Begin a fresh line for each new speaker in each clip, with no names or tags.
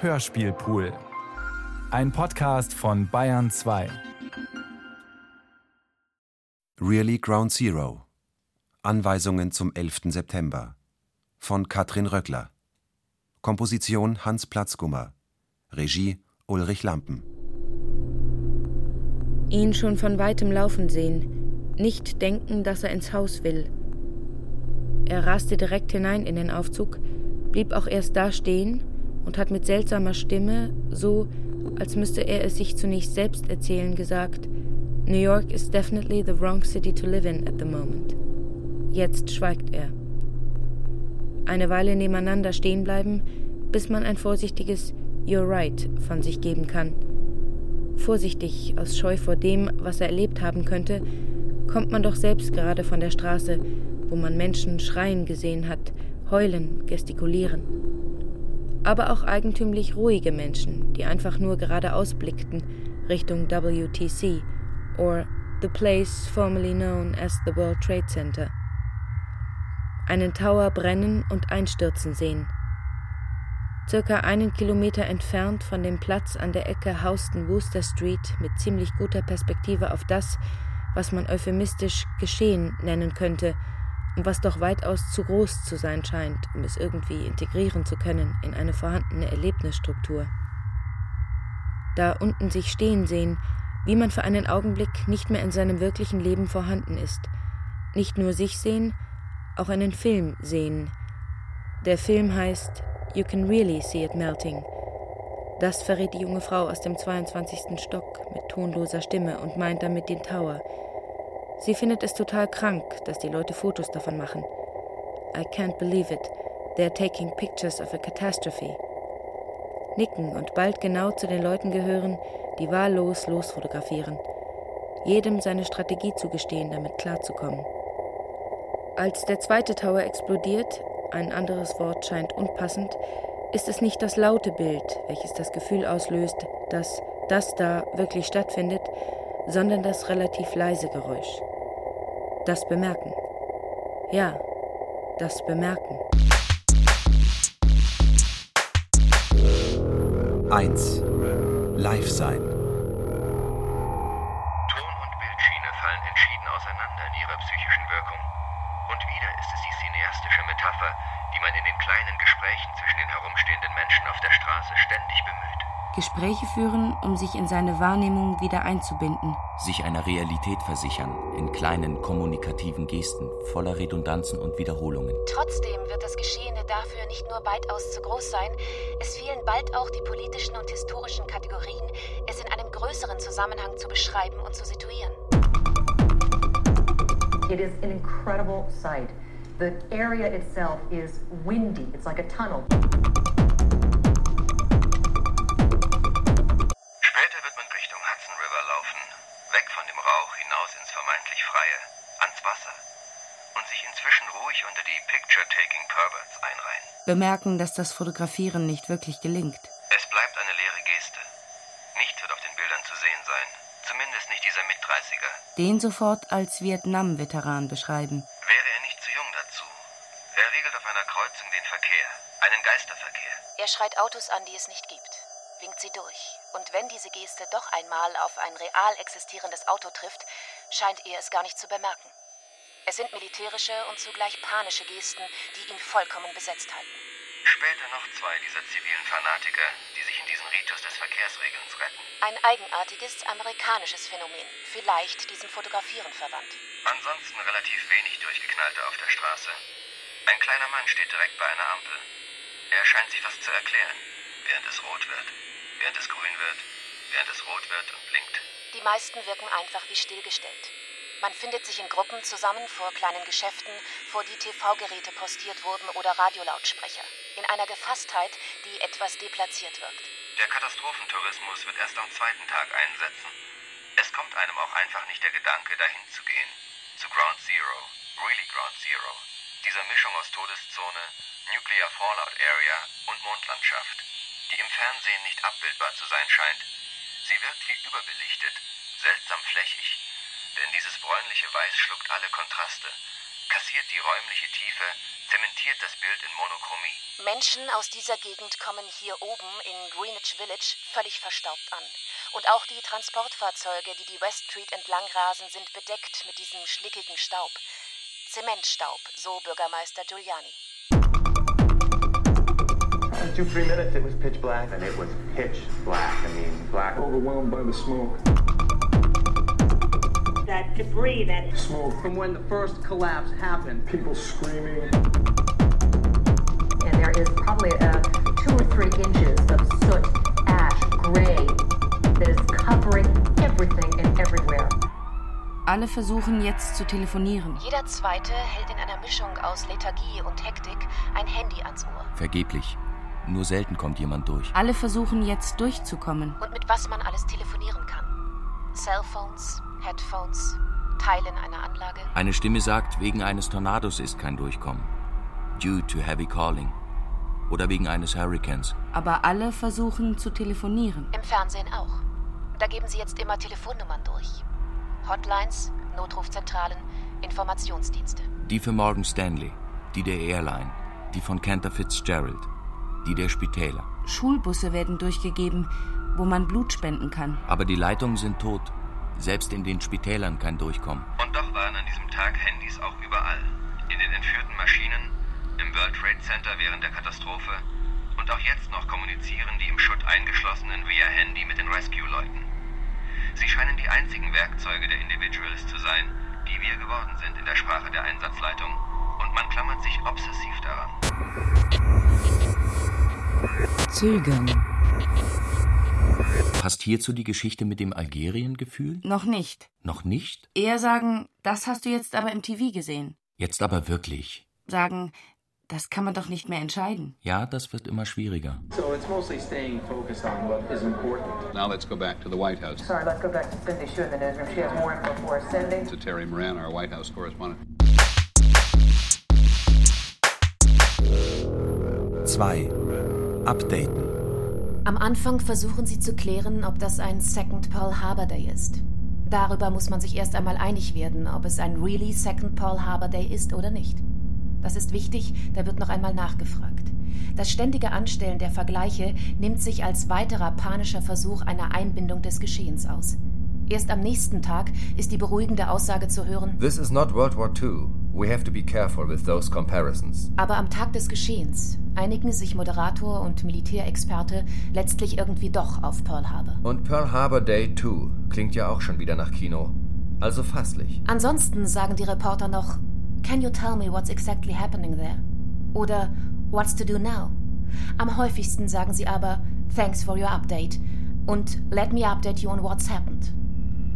Hörspielpool. Ein Podcast von Bayern 2.
Really Ground Zero. Anweisungen zum 11. September. Von Katrin Röckler. Komposition Hans Platzgummer. Regie Ulrich Lampen.
Ihn schon von weitem laufen sehen, nicht denken, dass er ins Haus will. Er raste direkt hinein in den Aufzug, blieb auch erst da stehen und hat mit seltsamer Stimme, so als müsste er es sich zunächst selbst erzählen, gesagt, New York is definitely the wrong city to live in at the moment. Jetzt schweigt er. Eine Weile nebeneinander stehen bleiben, bis man ein vorsichtiges You're right von sich geben kann. Vorsichtig, aus Scheu vor dem, was er erlebt haben könnte, kommt man doch selbst gerade von der Straße, wo man Menschen schreien gesehen hat, heulen, gestikulieren. Aber auch eigentümlich ruhige Menschen, die einfach nur geradeaus blickten Richtung WTC or the place formerly known as the World Trade Center. Einen Tower brennen und einstürzen sehen. Circa einen Kilometer entfernt von dem Platz an der Ecke Houston Wooster Street mit ziemlich guter Perspektive auf das, was man euphemistisch Geschehen nennen könnte was doch weitaus zu groß zu sein scheint, um es irgendwie integrieren zu können in eine vorhandene Erlebnisstruktur. Da unten sich stehen sehen, wie man für einen Augenblick nicht mehr in seinem wirklichen Leben vorhanden ist. Nicht nur sich sehen, auch einen Film sehen. Der Film heißt You Can Really See It Melting. Das verrät die junge Frau aus dem 22. Stock mit tonloser Stimme und meint damit den Tower. Sie findet es total krank, dass die Leute Fotos davon machen. I can't believe it. They're taking pictures of a catastrophe. Nicken und bald genau zu den Leuten gehören, die wahllos losfotografieren, jedem seine Strategie zugestehen, damit klarzukommen. Als der zweite Tower explodiert, ein anderes Wort scheint unpassend, ist es nicht das laute Bild, welches das Gefühl auslöst, dass das da wirklich stattfindet, sondern das relativ leise Geräusch. Das Bemerken. Ja, das Bemerken.
1. Live sein.
Gespräche führen, um sich in seine Wahrnehmung wieder einzubinden.
sich einer Realität versichern, in kleinen kommunikativen Gesten, voller Redundanzen und Wiederholungen.
Trotzdem wird das Geschehene dafür nicht nur weitaus zu groß sein, es fehlen bald auch die politischen und historischen Kategorien, es in einem größeren Zusammenhang zu beschreiben und zu situieren.
It is an incredible sight. The area itself is windy. It's like a tunnel.
Vermeintlich Freie, ans Wasser und sich inzwischen ruhig unter die Picture-Taking Perverts einreihen.
Bemerken, dass das Fotografieren nicht wirklich gelingt.
Es bleibt eine leere Geste. Nichts wird auf den Bildern zu sehen sein. Zumindest nicht dieser Mit-30er.
Den sofort als Vietnam-Veteran beschreiben.
Wäre er nicht zu jung dazu? Er regelt auf einer Kreuzung den Verkehr. Einen Geisterverkehr.
Er schreit Autos an, die es nicht gibt, winkt sie durch. Und wenn diese Geste doch einmal auf ein real existierendes Auto trifft, scheint er es gar nicht zu bemerken. Es sind militärische und zugleich panische Gesten, die ihn vollkommen besetzt halten.
Später noch zwei dieser zivilen Fanatiker, die sich in diesen Ritus des Verkehrsregelns retten.
Ein eigenartiges amerikanisches Phänomen, vielleicht diesem Fotografieren verwandt.
Ansonsten relativ wenig Durchgeknallte auf der Straße. Ein kleiner Mann steht direkt bei einer Ampel. Er scheint sich was zu erklären, während es rot wird, während es grün wird, während es rot wird und blinkt.
Die meisten wirken einfach wie stillgestellt. Man findet sich in Gruppen zusammen vor kleinen Geschäften, vor die TV-Geräte postiert wurden oder Radiolautsprecher. In einer Gefasstheit, die etwas deplatziert wirkt.
Der Katastrophentourismus wird erst am zweiten Tag einsetzen. Es kommt einem auch einfach nicht der Gedanke, dahin zu gehen. Zu Ground Zero, really Ground Zero. Dieser Mischung aus Todeszone, Nuclear Fallout Area und Mondlandschaft, die im Fernsehen nicht abbildbar zu sein scheint. Sie wirkt wie überbelichtet, seltsam flächig. Denn dieses bräunliche Weiß schluckt alle Kontraste, kassiert die räumliche Tiefe,
zementiert das Bild in Monochromie.
Menschen aus dieser Gegend kommen hier oben in Greenwich Village völlig verstaubt an. Und auch die Transportfahrzeuge, die die West Street entlang rasen, sind bedeckt mit diesem schlickigen Staub. Zementstaub, so Bürgermeister Giuliani.
In two, three minutes, it was pitch black. And it was pitch black. I mean, black.
Overwhelmed by the smoke.
That debris, that
smoke.
From when the first collapse happened.
People screaming.
And there is probably uh, two or three inches of soot, ash, gray that is covering everything and everywhere.
Alle versuchen jetzt zu telefonieren.
Jeder Zweite hält in einer Mischung aus Lethargie und Hektik ein Handy ans Ohr.
Vergeblich. Nur selten kommt jemand durch.
Alle versuchen jetzt durchzukommen.
Und mit was man alles telefonieren kann. Cellphones, Headphones, Teilen einer Anlage.
Eine Stimme sagt, wegen eines Tornados ist kein Durchkommen. Due to heavy calling. Oder wegen eines Hurricanes.
Aber alle versuchen zu telefonieren.
Im Fernsehen auch. Da geben sie jetzt immer Telefonnummern durch. Hotlines, Notrufzentralen, Informationsdienste.
Die für Morgan Stanley, die der Airline, die von Cantor Fitzgerald, die der Spitäler.
Schulbusse werden durchgegeben, wo man Blut spenden kann.
Aber die Leitungen sind tot. Selbst in den Spitälern kein Durchkommen.
Und doch waren an diesem Tag Handys auch überall. In den entführten Maschinen, im World Trade Center während der Katastrophe. Und auch jetzt noch kommunizieren die im Schutt eingeschlossenen via Handy mit den Rescue-Leuten. Sie scheinen die einzigen Werkzeuge der Individuals zu sein, die wir geworden sind in der Sprache der Einsatzleitung. Und man klammert sich obsessiv daran.
Zögern.
Passt hierzu die Geschichte mit dem Algerien-Gefühl?
Noch nicht.
Noch nicht?
Eher sagen, das hast du jetzt aber im TV gesehen.
Jetzt aber wirklich.
Sagen, das kann man doch nicht mehr entscheiden.
Ja, das wird immer schwieriger.
So it's mostly staying focused on what is important.
Now let's go back to the White House.
Sorry, let's go back to Cindy Shu in the newsroom. She has more info for us. Cindy?
To Terry Moran, our White House correspondent.
2. Updaten.
Am Anfang versuchen sie zu klären, ob das ein Second Pearl Harbor Day ist. Darüber muss man sich erst einmal einig werden, ob es ein really Second Pearl Harbor Day ist oder nicht. Das ist wichtig, da wird noch einmal nachgefragt. Das ständige Anstellen der Vergleiche nimmt sich als weiterer panischer Versuch einer Einbindung des Geschehens aus. Erst am nächsten Tag ist die beruhigende Aussage zu hören,
This is not World War II. We have to be careful with those comparisons.
aber am Tag des Geschehens einigen sich Moderator und Militärexperte letztlich irgendwie doch auf Pearl Harbor.
Und Pearl Harbor Day 2 klingt ja auch schon wieder nach Kino. Also fasslich.
Ansonsten sagen die Reporter noch, Can you tell me what's exactly happening there? Oder What's to do now? Am häufigsten sagen sie aber Thanks for your update und Let me update you on what's happened.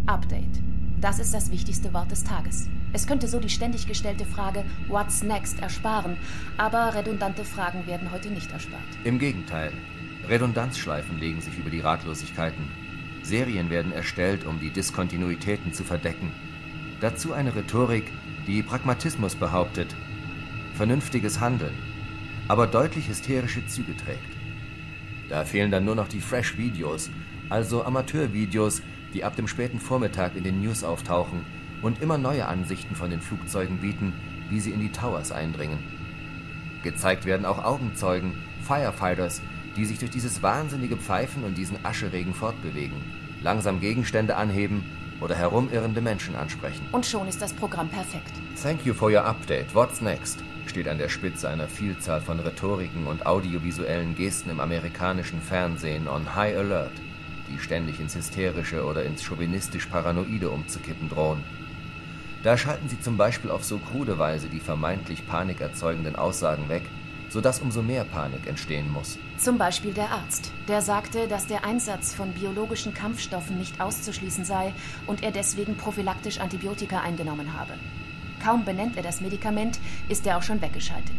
Update. Das ist das wichtigste Wort des Tages. Es könnte so die ständig gestellte Frage What's next ersparen, aber redundante Fragen werden heute nicht erspart.
Im Gegenteil. Redundanzschleifen legen sich über die Ratlosigkeiten. Serien werden erstellt, um die Diskontinuitäten zu verdecken. Dazu eine Rhetorik, die Pragmatismus behauptet, vernünftiges Handeln, aber deutlich hysterische Züge trägt. Da fehlen dann nur noch die Fresh-Videos, also Amateurvideos, die ab dem späten Vormittag in den News auftauchen und immer neue Ansichten von den Flugzeugen bieten, wie sie in die Towers eindringen. Gezeigt werden auch Augenzeugen, Firefighters, die sich durch dieses wahnsinnige Pfeifen und diesen Ascheregen fortbewegen, langsam Gegenstände anheben oder herumirrende Menschen ansprechen.
Und schon ist das Programm perfekt.
Thank you for your update. What's next? steht an der Spitze einer Vielzahl von Rhetoriken und audiovisuellen Gesten im amerikanischen Fernsehen on High Alert, die ständig ins Hysterische oder ins chauvinistisch-paranoide umzukippen drohen. Da schalten sie zum Beispiel auf so krude Weise die vermeintlich panikerzeugenden Aussagen weg, sodass umso mehr Panik entstehen muss.
Zum Beispiel der Arzt, der sagte, dass der Einsatz von biologischen Kampfstoffen nicht auszuschließen sei und er deswegen prophylaktisch Antibiotika eingenommen habe. Kaum benennt er das Medikament, ist er auch schon weggeschaltet.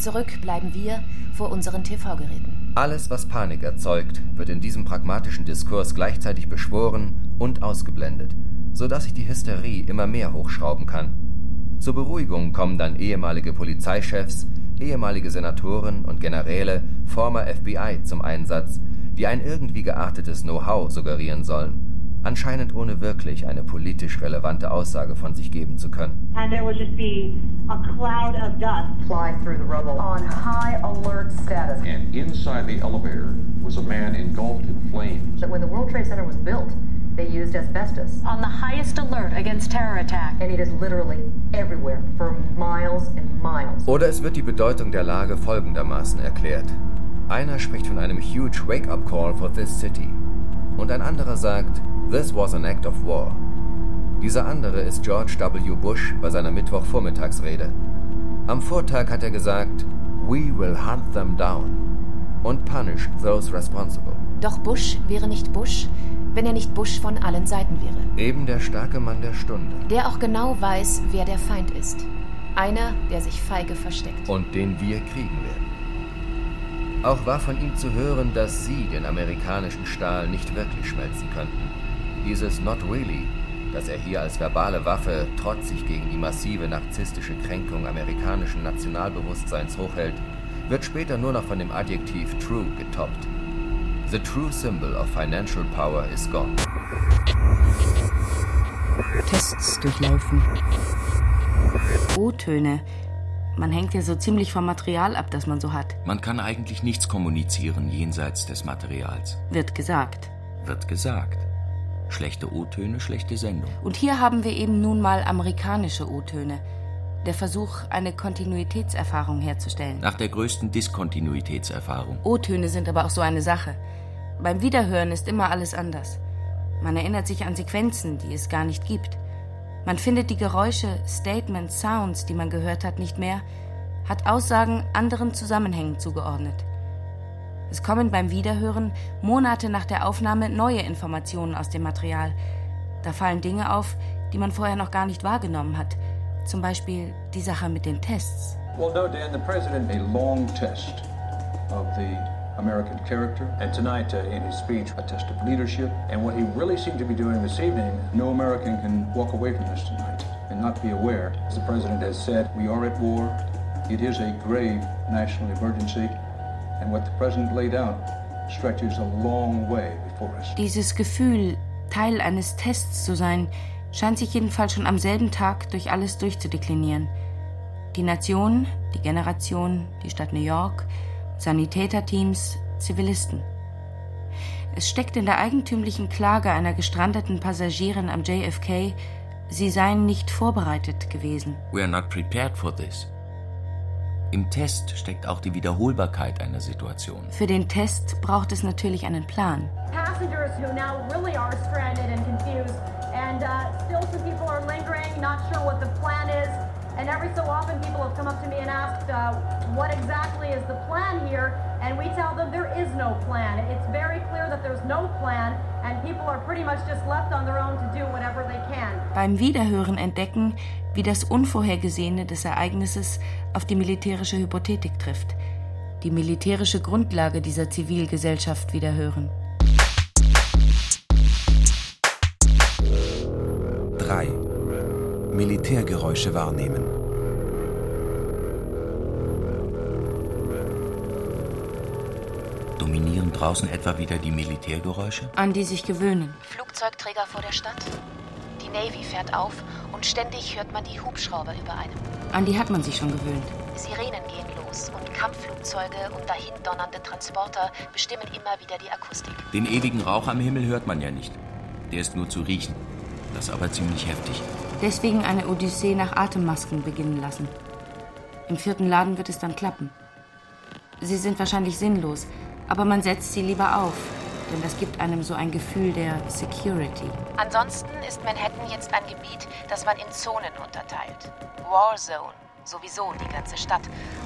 Zurück bleiben wir vor unseren TV-Geräten.
Alles, was Panik erzeugt, wird in diesem pragmatischen Diskurs gleichzeitig beschworen und ausgeblendet, sodass sich die Hysterie immer mehr hochschrauben kann. Zur Beruhigung kommen dann ehemalige Polizeichefs, ehemalige Senatoren und Generäle, former FBI zum Einsatz, die ein irgendwie geartetes Know-how suggerieren sollen. Anscheinend ohne wirklich eine politisch relevante Aussage von sich geben zu können.
And there would just be a cloud of dust fly through the rubble on high alert status.
And inside the elevator was a man engulfed in flames.
That when the World Trade Center was built, they used asbestos.
On the highest alert against terror attack.
And it is literally everywhere for miles and miles.
Oder es wird die Bedeutung der Lage folgendermaßen erklärt. Einer spricht von einem huge wake-up call for this city. Und ein anderer sagt, this was an act of war. Dieser andere ist George W. Bush bei seiner Mittwochvormittagsrede. Am Vortag hat er gesagt, we will hunt them down und punish those responsible.
Doch Bush wäre nicht Bush, wenn er nicht Bush von allen Seiten wäre.
Eben der starke Mann der Stunde.
Der auch genau weiß, wer der Feind ist. Einer, der sich feige versteckt.
Und den wir kriegen werden. Auch war von ihm zu hören, dass sie den amerikanischen Stahl nicht wirklich schmelzen könnten. Dieses Not Really, das er hier als verbale Waffe trotzig gegen die massive narzisstische Kränkung amerikanischen Nationalbewusstseins hochhält, wird später nur noch von dem Adjektiv True getoppt. The true symbol of financial power is gone.
Tests durchlaufen. O-Töne. Man hängt ja so ziemlich vom Material ab, das man so hat.
Man kann eigentlich nichts kommunizieren jenseits des Materials.
Wird gesagt.
Wird gesagt. Schlechte O-Töne, schlechte Sendung.
Und hier haben wir eben nun mal amerikanische O-Töne. Der Versuch, eine Kontinuitätserfahrung herzustellen.
Nach der größten Diskontinuitätserfahrung.
O-Töne sind aber auch so eine Sache. Beim Wiederhören ist immer alles anders. Man erinnert sich an Sequenzen, die es gar nicht gibt. Man findet die Geräusche, Statements, Sounds, die man gehört hat, nicht mehr, hat Aussagen anderen Zusammenhängen zugeordnet. Es kommen beim Wiederhören Monate nach der Aufnahme neue Informationen aus dem Material. Da fallen Dinge auf, die man vorher noch gar nicht wahrgenommen hat. Zum Beispiel die Sache mit den Tests.
Well, no, Dan, the president a long test of the American character, and tonight uh, in his speech, a test of leadership. And what he really seemed to be doing this evening, no American can walk away from this tonight and not be aware. As the president has said, we are at war. It is a grave national emergency,
Dieses Gefühl, Teil eines Tests zu sein, scheint sich jedenfalls schon am selben Tag durch alles durchzudeklinieren. Die Nation, die Generation, die Stadt New York, Sanitäterteams, Zivilisten. Es steckt in der eigentümlichen Klage einer gestrandeten Passagierin am JFK, sie seien nicht vorbereitet gewesen.
We are not prepared for this. Im Test steckt auch die Wiederholbarkeit einer Situation.
Für den Test braucht es natürlich einen Plan.
Passengers who now really are stranded and confused, and uh, still some people are lingering, not sure what the plan is. And every so often, people have come up to me and asked, uh, what exactly is the plan here? And we tell them there is no plan. It's very clear that there's no plan, and people are pretty much just left on their own to do whatever they can.
Beim Wiederhören entdecken, wie das Unvorhergesehene des Ereignisses auf die militärische Hypothetik trifft. Die militärische Grundlage dieser Zivilgesellschaft wiederhören.
3. Militärgeräusche wahrnehmen.
Dominieren draußen etwa wieder die Militärgeräusche?
An die sich gewöhnen.
Flugzeugträger vor der Stadt. Die Navy fährt auf und ständig hört man die Hubschrauber über einem.
An die hat man sich schon gewöhnt.
Sirenen gehen los und Kampfflugzeuge und dahin donnernde Transporter bestimmen immer wieder die Akustik.
Den ewigen Rauch am Himmel hört man ja nicht. Der ist nur zu riechen. Das aber ziemlich heftig.
Deswegen eine Odyssee nach Atemmasken beginnen lassen. Im vierten Laden wird es dann klappen. Sie sind wahrscheinlich sinnlos, aber man setzt sie lieber auf, denn das gibt einem so ein Gefühl der Security.
Ansonsten ist Manhattan jetzt ein Gebiet, das man in Zonen unterteilt. War Zone, sowieso die ganze Stadt.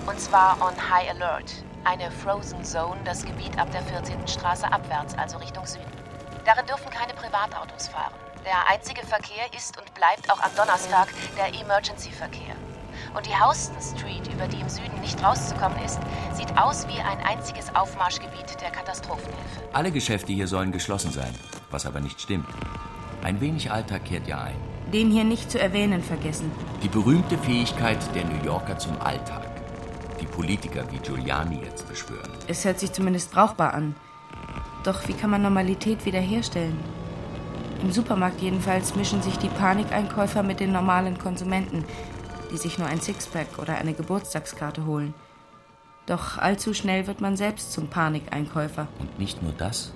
Und zwar on High Alert. Eine Frozen Zone, das Gebiet ab der 14. Straße abwärts, also Richtung Süden. Darin dürfen keine Privatautos fahren. Der einzige Verkehr ist und bleibt auch am Donnerstag der Emergency-Verkehr. Und die Houston Street, über die im Süden nicht rauszukommen ist, sieht aus wie ein einziges Aufmarschgebiet der Katastrophenhilfe.
Alle Geschäfte hier sollen geschlossen sein, was aber nicht stimmt. Ein wenig Alltag kehrt ja ein.
Den hier nicht zu erwähnen vergessen.
Die berühmte Fähigkeit der New Yorker zum Alltag. Die Politiker wie Giuliani jetzt beschwören.
Es hört sich zumindest brauchbar an. Doch wie kann man Normalität wiederherstellen? Im Supermarkt jedenfalls mischen sich die Panikeinkäufer mit den normalen Konsumenten, die sich nur ein Sixpack oder eine Geburtstagskarte holen. Doch allzu schnell wird man selbst zum Panikeinkäufer.
Und nicht nur das.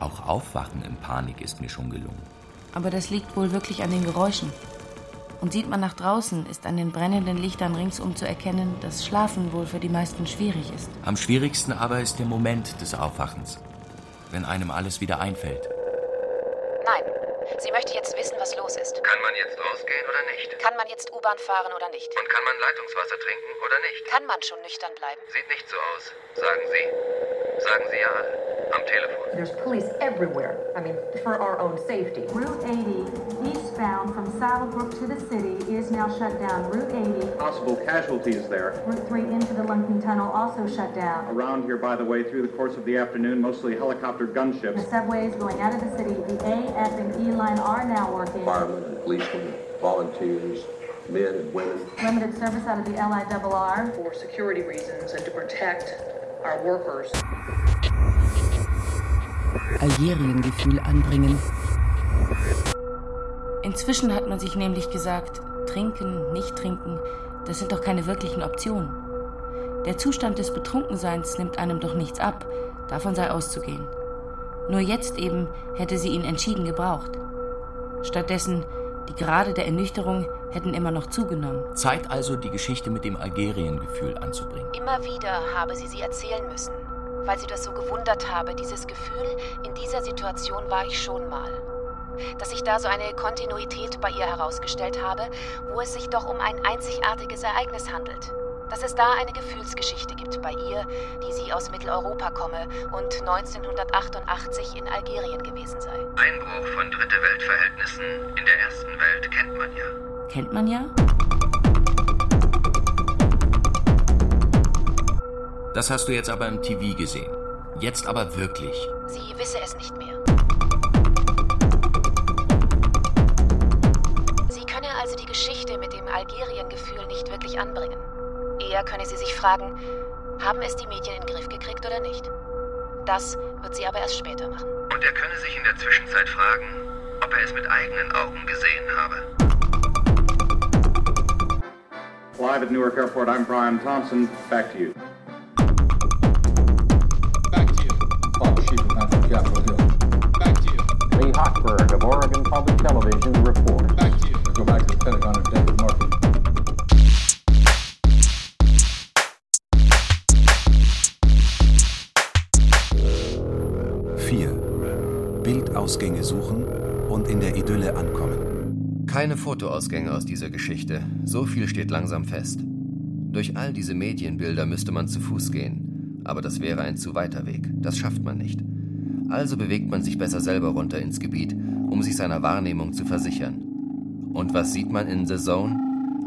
Auch Aufwachen in Panik ist mir schon gelungen.
Aber das liegt wohl wirklich an den Geräuschen. Und sieht man nach draußen, ist an den brennenden Lichtern ringsum zu erkennen, dass Schlafen wohl für die meisten schwierig ist.
Am schwierigsten aber ist der Moment des Aufwachens, wenn einem alles wieder einfällt.
Nein. U-Bahn fahren oder nicht?
Und kann man Leitungswasser trinken oder nicht?
Kann man schon nüchtern bleiben?
Sieht nicht so aus. Sagen Sie. Sagen Sie ja alle. Am Telefon.
There's police everywhere. I mean, for our own safety.
Route 80, eastbound from Saddlebrook to the city, is now shut down. Route 80.
Possible casualties there.
Route 3 into the Lunken Tunnel also shut down.
Around here, by the way, through the course of the afternoon, mostly helicopter gunships.
The subways going out of the city, the A, F, and E line are now working.
Firemen and policemen, volunteers, men and women.
Limited service out of the LIRR.
For security reasons and to protect our workers.
Algeriengefühl anbringen. Inzwischen hat man sich nämlich gesagt, trinken, nicht trinken, das sind doch keine wirklichen Optionen. Der Zustand des Betrunkenseins nimmt einem doch nichts ab, davon sei auszugehen. Nur jetzt eben hätte sie ihn entschieden gebraucht. Stattdessen, die Grade der Ernüchterung hätten immer noch zugenommen.
Zeit also, die Geschichte mit dem Algeriengefühl anzubringen.
Immer wieder habe sie sie erzählen müssen, weil sie das so gewundert habe. Dieses Gefühl, in dieser Situation war ich schon mal. Dass sich da so eine Kontinuität bei ihr herausgestellt habe, wo es sich doch um ein einzigartiges Ereignis handelt. Dass es da eine Gefühlsgeschichte gibt bei ihr, die sie aus Mitteleuropa komme und 1988 in Algerien gewesen sei.
Einbruch von Dritte Weltverhältnissen in der ersten Welt kennt man ja.
Kennt man ja?
Das hast du jetzt aber im TV gesehen. Jetzt aber wirklich.
Sie wisse es nicht mehr. Sie könne also die Geschichte mit dem Algerien-Gefühl nicht wirklich anbringen. Eher könne sie sich fragen, haben es die Medien in den Griff gekriegt oder nicht? Das wird sie aber erst später machen.
Und er könne sich in der Zwischenzeit fragen, ob er es mit eigenen Augen gesehen habe.
Live at Newark Airport, I'm Brian Thompson. Back to you.
Back to you. Bob Sheehan from Capitol Hill.
Back to you.
Lee Hochberg of Oregon Public Television reports.
Back to you.
Go back to the Pentagon and David Murphy.
4. Bildausgänge suchen und in der Idylle ankommen.
Keine Fotoausgänge aus dieser Geschichte. So viel steht langsam fest. Durch all diese Medienbilder müsste man zu Fuß gehen. Aber das wäre ein zu weiter Weg. Das schafft man nicht. Also bewegt man sich besser selber runter ins Gebiet, um sich seiner Wahrnehmung zu versichern. Und was sieht man in The Zone?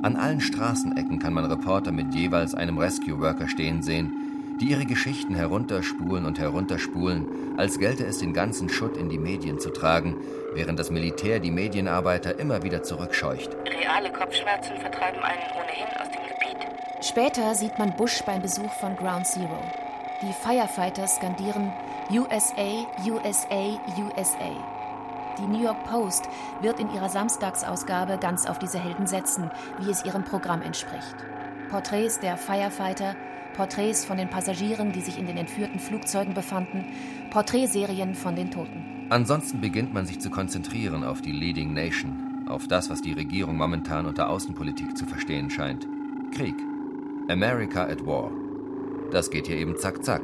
An allen Straßenecken kann man Reporter mit jeweils einem Rescue Worker stehen sehen, die ihre Geschichten herunterspulen und herunterspulen, als gelte es den ganzen Schutt in die Medien zu tragen, während das Militär die Medienarbeiter immer wieder zurückscheucht.
Reale Kopfschmerzen vertreiben einen ohnehin aus dem Gebiet.
Später sieht man Bush beim Besuch von Ground Zero. Die Firefighter skandieren USA, USA, USA. Die New York Post wird in ihrer Samstagsausgabe ganz auf diese Helden setzen, wie es ihrem Programm entspricht. Porträts der Firefighter, Porträts von den Passagieren, die sich in den entführten Flugzeugen befanden, Porträtserien von den Toten.
Ansonsten beginnt man sich zu konzentrieren auf die Leading Nation, auf das, was die Regierung momentan unter Außenpolitik zu verstehen scheint. Krieg. America at War. Das geht hier eben zack zack.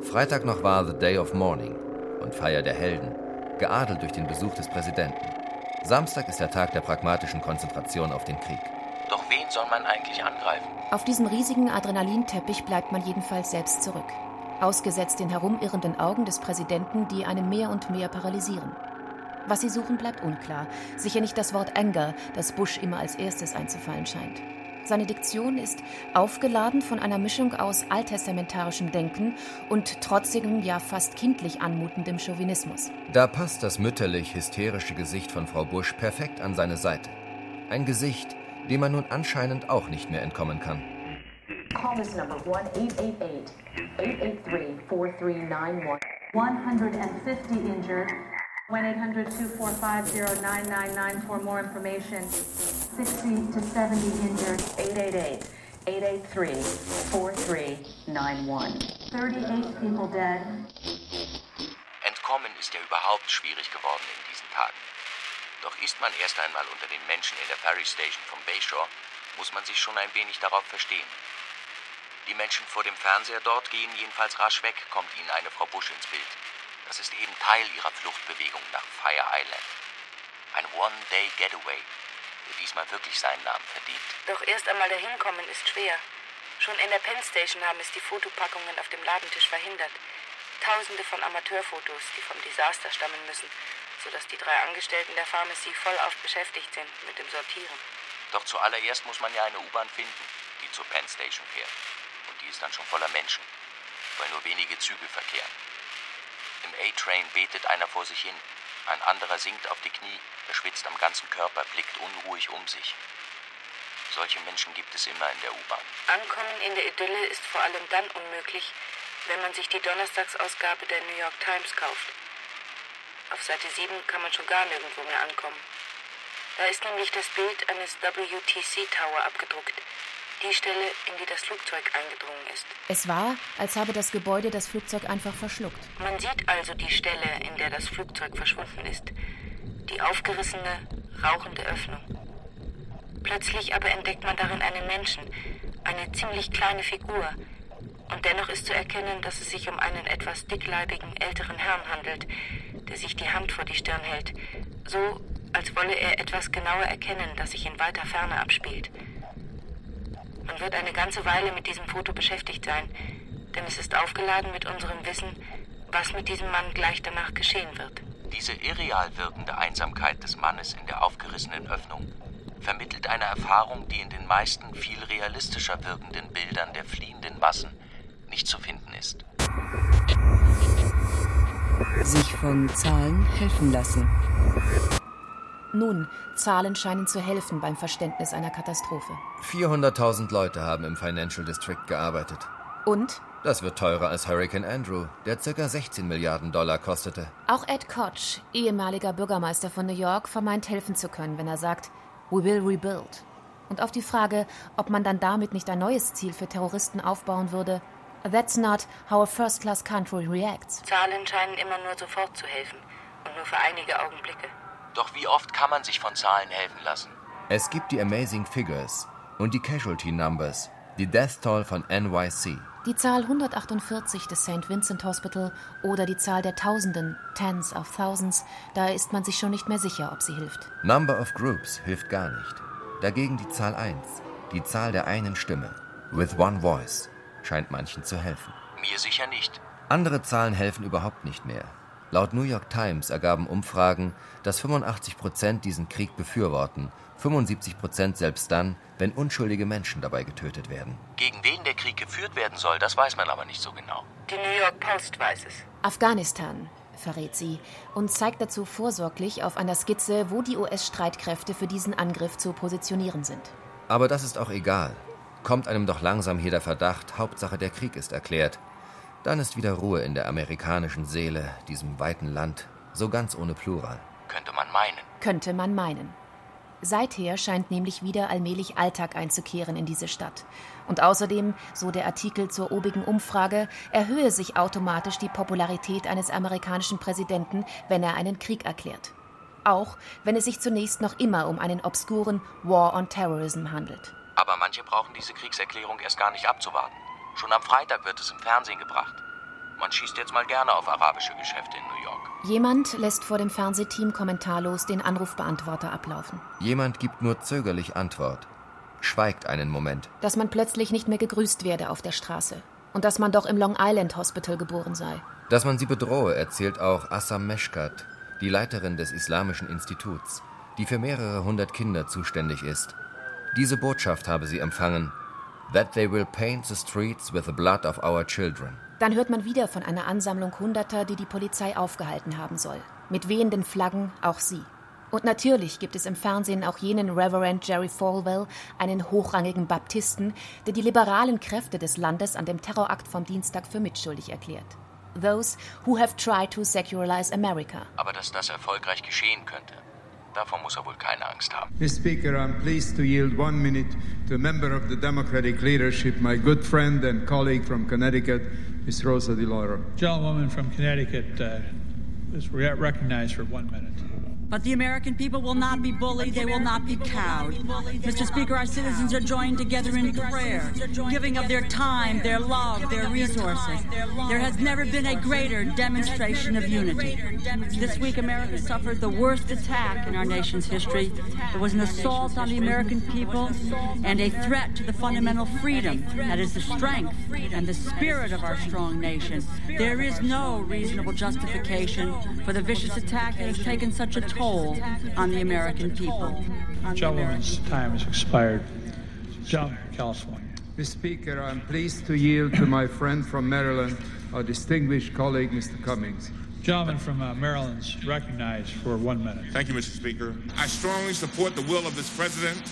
Freitag noch war The Day of Mourning und Feier der Helden, geadelt durch den Besuch des Präsidenten. Samstag ist der Tag der pragmatischen Konzentration auf den Krieg.
Soll man eigentlich angreifen?
Auf diesem riesigen Adrenalinteppich bleibt man jedenfalls selbst zurück. Ausgesetzt den herumirrenden Augen des Präsidenten, die einen mehr und mehr paralysieren. Was sie suchen, bleibt unklar. Sicher nicht das Wort Anger, das Bush immer als erstes einzufallen scheint. Seine Diktion ist aufgeladen von einer Mischung aus alttestamentarischem Denken und trotzigem, ja fast kindlich anmutendem Chauvinismus.
Da passt das mütterlich-hysterische Gesicht von Frau Bush perfekt an seine Seite. Ein Gesicht, dem man nun anscheinend auch nicht mehr entkommen kann.
Call this number 1-888-883-4391.
150 injured.
1-800-245-0999 for more information. 60 to 70 injured.
888 883 4391.
38 people dead.
Entkommen ist ja überhaupt schwierig geworden in diesen Tagen. Doch ist man erst einmal unter den Menschen in der Ferry Station vom Bayshore, muss man sich schon ein wenig darauf verstehen. Die Menschen vor dem Fernseher dort gehen jedenfalls rasch weg, kommt ihnen eine Frau Bush ins Bild. Das ist eben Teil ihrer Fluchtbewegung nach Fire Island. Ein One-Day-Getaway, der diesmal wirklich seinen Namen verdient.
Doch erst einmal dahin kommen ist schwer. Schon in der Penn Station haben es die Fotopackungen auf dem Ladentisch verhindert. Tausende von Amateurfotos, die vom Desaster stammen müssen, sodass die drei Angestellten der Pharmacy vollauf beschäftigt sind mit dem Sortieren.
Doch zuallererst muss man ja eine U-Bahn finden, die zur Penn Station fährt. Und die ist dann schon voller Menschen, weil nur wenige Züge verkehren. Im A-Train betet einer vor sich hin. Ein anderer sinkt auf die Knie, er schwitzt am ganzen Körper, blickt unruhig um sich. Solche Menschen gibt es immer in der U-Bahn.
Ankommen in der Idylle ist vor allem dann unmöglich, wenn man sich die Donnerstagsausgabe der New York Times kauft. Auf Seite 7 kann man schon gar nirgendwo mehr ankommen. Da ist nämlich das Bild eines WTC Tower abgedruckt. Die Stelle, in die das Flugzeug eingedrungen ist.
Es war, als habe das Gebäude das Flugzeug einfach verschluckt.
Man sieht also die Stelle, in der das Flugzeug verschwunden ist. Die aufgerissene, rauchende Öffnung. Plötzlich aber entdeckt man darin einen Menschen, eine ziemlich kleine Figur. Und dennoch ist zu erkennen, dass es sich um einen etwas dickleibigen älteren Herrn handelt, der sich die Hand vor die Stirn hält, so als wolle er etwas genauer erkennen, das sich in weiter Ferne abspielt. Man wird eine ganze Weile mit diesem Foto beschäftigt sein, denn es ist aufgeladen mit unserem Wissen, was mit diesem Mann gleich danach geschehen wird.
Diese irreal wirkende Einsamkeit des Mannes in der aufgerissenen Öffnung vermittelt eine Erfahrung, die in den meisten viel realistischer wirkenden Bildern der fliehenden Massen nicht zu finden ist.
Von Zahlen helfen lassen. Nun, Zahlen scheinen zu helfen beim Verständnis einer Katastrophe.
400.000 Leute haben im Financial District gearbeitet.
Und?
Das wird teurer als Hurricane Andrew, der ca. 16 Milliarden Dollar kostete.
Auch Ed Koch, ehemaliger Bürgermeister von New York, vermeint helfen zu können, wenn er sagt, We will rebuild. Und auf die Frage, ob man dann damit nicht ein neues Ziel für Terroristen aufbauen würde, That's not how a first-class country reacts.
Zahlen scheinen immer nur sofort zu helfen und nur für einige Augenblicke.
Doch wie oft kann man sich von Zahlen helfen lassen?
Es gibt die Amazing Figures und die Casualty Numbers, die Death Toll von NYC.
Die Zahl 148 des St. Vincent Hospital oder die Zahl der Tausenden, Tens of Thousands, da ist man sich schon nicht mehr sicher, ob sie hilft.
Number of Groups hilft gar nicht. Dagegen die Zahl 1, die Zahl der einen Stimme, with one voice, scheint manchen zu helfen.
Mir sicher nicht.
Andere Zahlen helfen überhaupt nicht mehr. Laut New York Times ergaben Umfragen, dass 85 Prozent diesen Krieg befürworten, 75 Prozent selbst dann, wenn unschuldige Menschen dabei getötet werden.
Gegen wen der Krieg geführt werden soll, das weiß man aber nicht so genau.
Die New York Post weiß es.
Afghanistan, verrät sie und zeigt dazu vorsorglich auf einer Skizze, wo die US-Streitkräfte für diesen Angriff zu positionieren sind.
Aber das ist auch egal. Kommt einem doch langsam hier der Verdacht, Hauptsache der Krieg ist erklärt. Dann ist wieder Ruhe in der amerikanischen Seele, diesem weiten Land, so ganz ohne Plural.
Könnte man meinen.
Könnte man meinen. Seither scheint nämlich wieder allmählich Alltag einzukehren in diese Stadt. Und außerdem, so der Artikel zur obigen Umfrage, erhöhe sich automatisch die Popularität eines amerikanischen Präsidenten, wenn er einen Krieg erklärt. Auch wenn es sich zunächst noch immer um einen obskuren War on Terrorism handelt.
Aber manche brauchen diese Kriegserklärung erst gar nicht abzuwarten. Schon am Freitag wird es im Fernsehen gebracht. Man schießt jetzt mal gerne auf arabische Geschäfte in New York.
Jemand lässt vor dem Fernsehteam kommentarlos den Anrufbeantworter ablaufen.
Jemand gibt nur zögerlich Antwort. Schweigt einen Moment.
Dass man plötzlich nicht mehr gegrüßt werde auf der Straße. Und dass man doch im Long Island Hospital geboren sei.
Dass man sie bedrohe, erzählt auch Assam Meshkat, die Leiterin des Islamischen Instituts, die für mehrere hundert Kinder zuständig ist. Diese Botschaft habe sie empfangen. That they will paint the streets with the blood of our children.
Dann hört man wieder von einer Ansammlung Hunderter, die die Polizei aufgehalten haben soll. Mit wehenden Flaggen auch sie. Und natürlich gibt es im Fernsehen auch jenen Reverend Jerry Falwell, einen hochrangigen Baptisten, der die liberalen Kräfte des Landes an dem Terrorakt vom Dienstag für mitschuldig erklärt.
those who have tried to secularize America.
Aber dass das erfolgreich geschehen könnte, davor muss er wohl keine Angst haben.
Mr. Speaker, I'm pleased to yield one minute to a member of the Democratic leadership, my good friend and colleague from Connecticut, Ms. Rosa DeLauro.
Gentlewoman from Connecticut uh, is recognized for one minute.
But the American people will not be bullied, they will not be cowed. Mr. Speaker, our citizens are joined together in prayer, giving of their time, their love, their resources. There has never been a greater demonstration of unity. This week, America suffered the worst attack in our nation's history. It was an assault on the American people and a threat to the fundamental freedom that is the strength and the spirit of our strong nation. There is no reasonable justification for the vicious attack that has taken such a toll toll on the American people.
Gentleman's time has expired. John, California.
Mr. Speaker, I'm pleased to yield to my friend from Maryland, our distinguished colleague, Mr. Cummings.
Gentleman from uh, Maryland's recognized for one minute.
Thank you, Mr. Speaker. I strongly support the will of this president,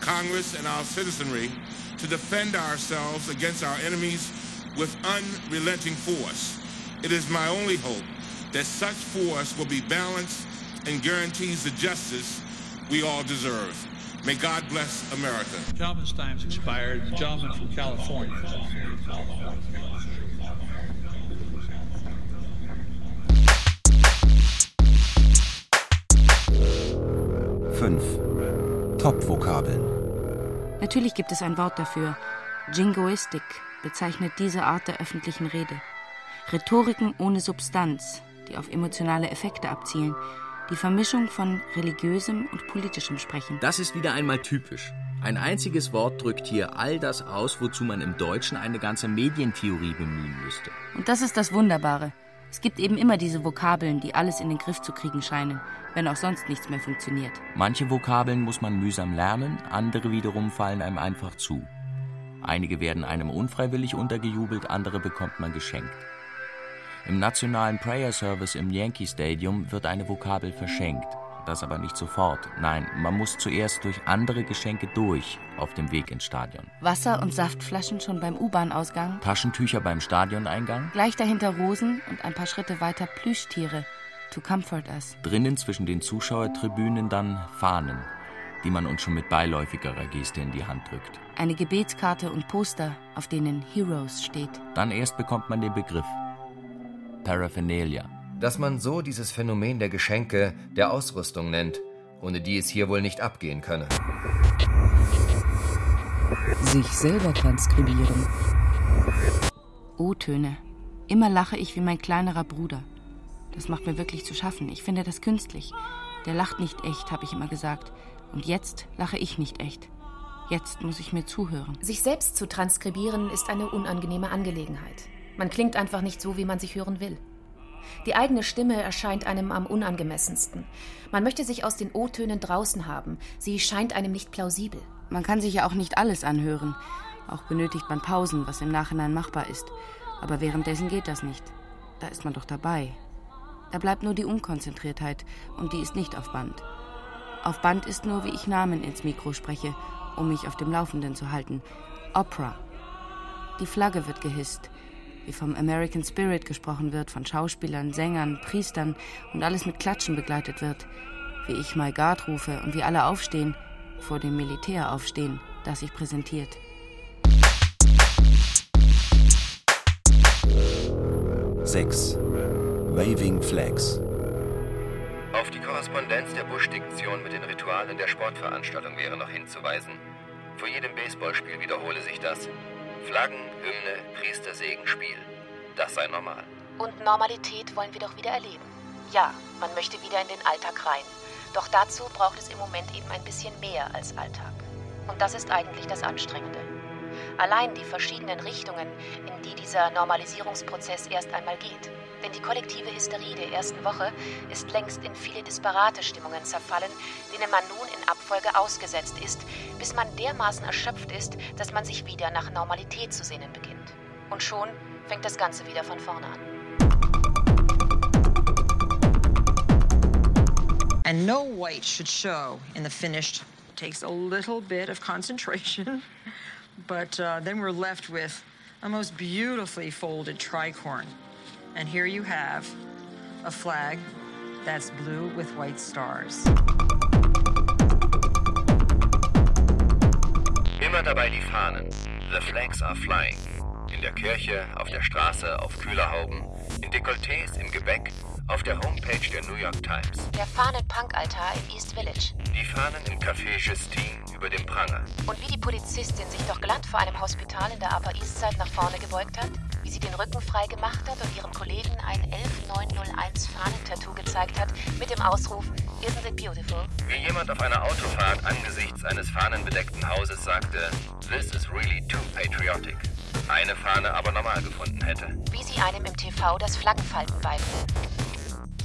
Congress, and our citizenry to defend ourselves against our enemies with unrelenting force. It is my only hope that such force will be balanced and guarantees the justice we all deserve. May God bless America.
Gentleman's time's expired. Gentleman from California.
Fünf. Top-Vokabeln.
Natürlich gibt es ein Wort dafür. Jingoistik bezeichnet diese Art der öffentlichen Rede. Rhetoriken ohne Substanz, die auf emotionale Effekte abzielen, die Vermischung von religiösem und politischem Sprechen.
Das ist wieder einmal typisch. Ein einziges Wort drückt hier all das aus, wozu man im Deutschen eine ganze Medientheorie bemühen müsste.
Und das ist das Wunderbare. Es gibt eben immer diese Vokabeln, die alles in den Griff zu kriegen scheinen, wenn auch sonst nichts mehr funktioniert.
Manche Vokabeln muss man mühsam lernen, andere wiederum fallen einem einfach zu. Einige werden einem unfreiwillig untergejubelt, andere bekommt man geschenkt. Im nationalen Prayer Service im Yankee Stadium wird eine Vokabel verschenkt. Das aber nicht sofort. Nein, man muss zuerst durch andere Geschenke durch auf dem Weg ins Stadion.
Wasser- und Saftflaschen schon beim U-Bahn-Ausgang.
Taschentücher beim Stadioneingang.
Gleich dahinter Rosen und ein paar Schritte weiter Plüschtiere. To comfort us.
Drinnen zwischen den Zuschauertribünen dann Fahnen, die man uns schon mit beiläufigerer Geste in die Hand drückt.
Eine Gebetskarte und Poster, auf denen Heroes steht.
Dann erst bekommt man den Begriff. Paraphernalia.
Dass man so dieses Phänomen der Geschenke, der Ausrüstung nennt, ohne die es hier wohl nicht abgehen könne.
Sich selber transkribieren. O-Töne. Immer lache ich wie mein kleinerer Bruder. Das macht mir wirklich zu schaffen. Ich finde das künstlich. Der lacht nicht echt, habe ich immer gesagt. Und jetzt lache ich nicht echt. Jetzt muss ich mir zuhören.
Sich selbst zu transkribieren ist eine unangenehme Angelegenheit. Man klingt einfach nicht so, wie man sich hören will. Die eigene Stimme erscheint einem am unangemessensten. Man möchte sich aus den O-Tönen draußen haben. Sie scheint einem nicht plausibel.
Man kann sich ja auch nicht alles anhören. Auch benötigt man Pausen, was im Nachhinein machbar ist. Aber währenddessen geht das nicht. Da ist man doch dabei. Da bleibt nur die Unkonzentriertheit und die ist nicht auf Band. Auf Band ist nur, wie ich Namen ins Mikro spreche, um mich auf dem Laufenden zu halten. Opera. Die Flagge wird gehisst wie vom American Spirit gesprochen wird, von Schauspielern, Sängern, Priestern und alles mit Klatschen begleitet wird, wie ich My God rufe und wie alle aufstehen, vor dem Militär aufstehen, das sich präsentiert.
Sechs. Waving Flags.
Auf die Korrespondenz der Bush-Diktion mit den Ritualen der Sportveranstaltung wäre noch hinzuweisen. Vor jedem Baseballspiel wiederhole sich das. Flaggen, Hymne, Priestersegen, Spiel. Das sei normal.
Und Normalität wollen wir doch wieder erleben. Ja, man möchte wieder in den Alltag rein. Doch dazu braucht es im Moment eben ein bisschen mehr als Alltag. Und das ist eigentlich das Anstrengende. Allein die verschiedenen Richtungen, in die dieser Normalisierungsprozess erst einmal geht. Denn die kollektive Hysterie der ersten Woche ist längst in viele disparate Stimmungen zerfallen, denen man nun in Abfolge ausgesetzt ist, bis man dermaßen erschöpft ist, dass man sich wieder nach Normalität zu sehnen beginnt. Und schon fängt das Ganze wieder von vorne an.
And no white should show in the finished. Takes a little bit of concentration, but uh, then we're left with a most beautifully folded tricorn.
And here you have a flag that's blue with white stars.
Immer dabei die Fahnen. The flags are flying. In der Kirche, auf der Straße, auf Kühlerhauben, in Dekolletés, im Gebäck, auf der Homepage der New York Times.
Der Fahnen-Punk-Altar im East Village.
Die Fahnen im Café Justine über dem Pranger.
Und wie die Polizistin sich doch glatt vor einem Hospital in der Upper East Side nach vorne gebeugt hat, wie sie den Rücken frei gemacht hat und ihrem Kollegen ein 11901 Fahnentattoo gezeigt hat mit dem Ausruf Isn't it beautiful?
Wie jemand auf einer Autofahrt angesichts eines fahnenbedeckten Hauses sagte, This is really too patriotic. Eine Fahne aber normal gefunden hätte.
Wie sie einem im TV das Flaggenfalten beibringen.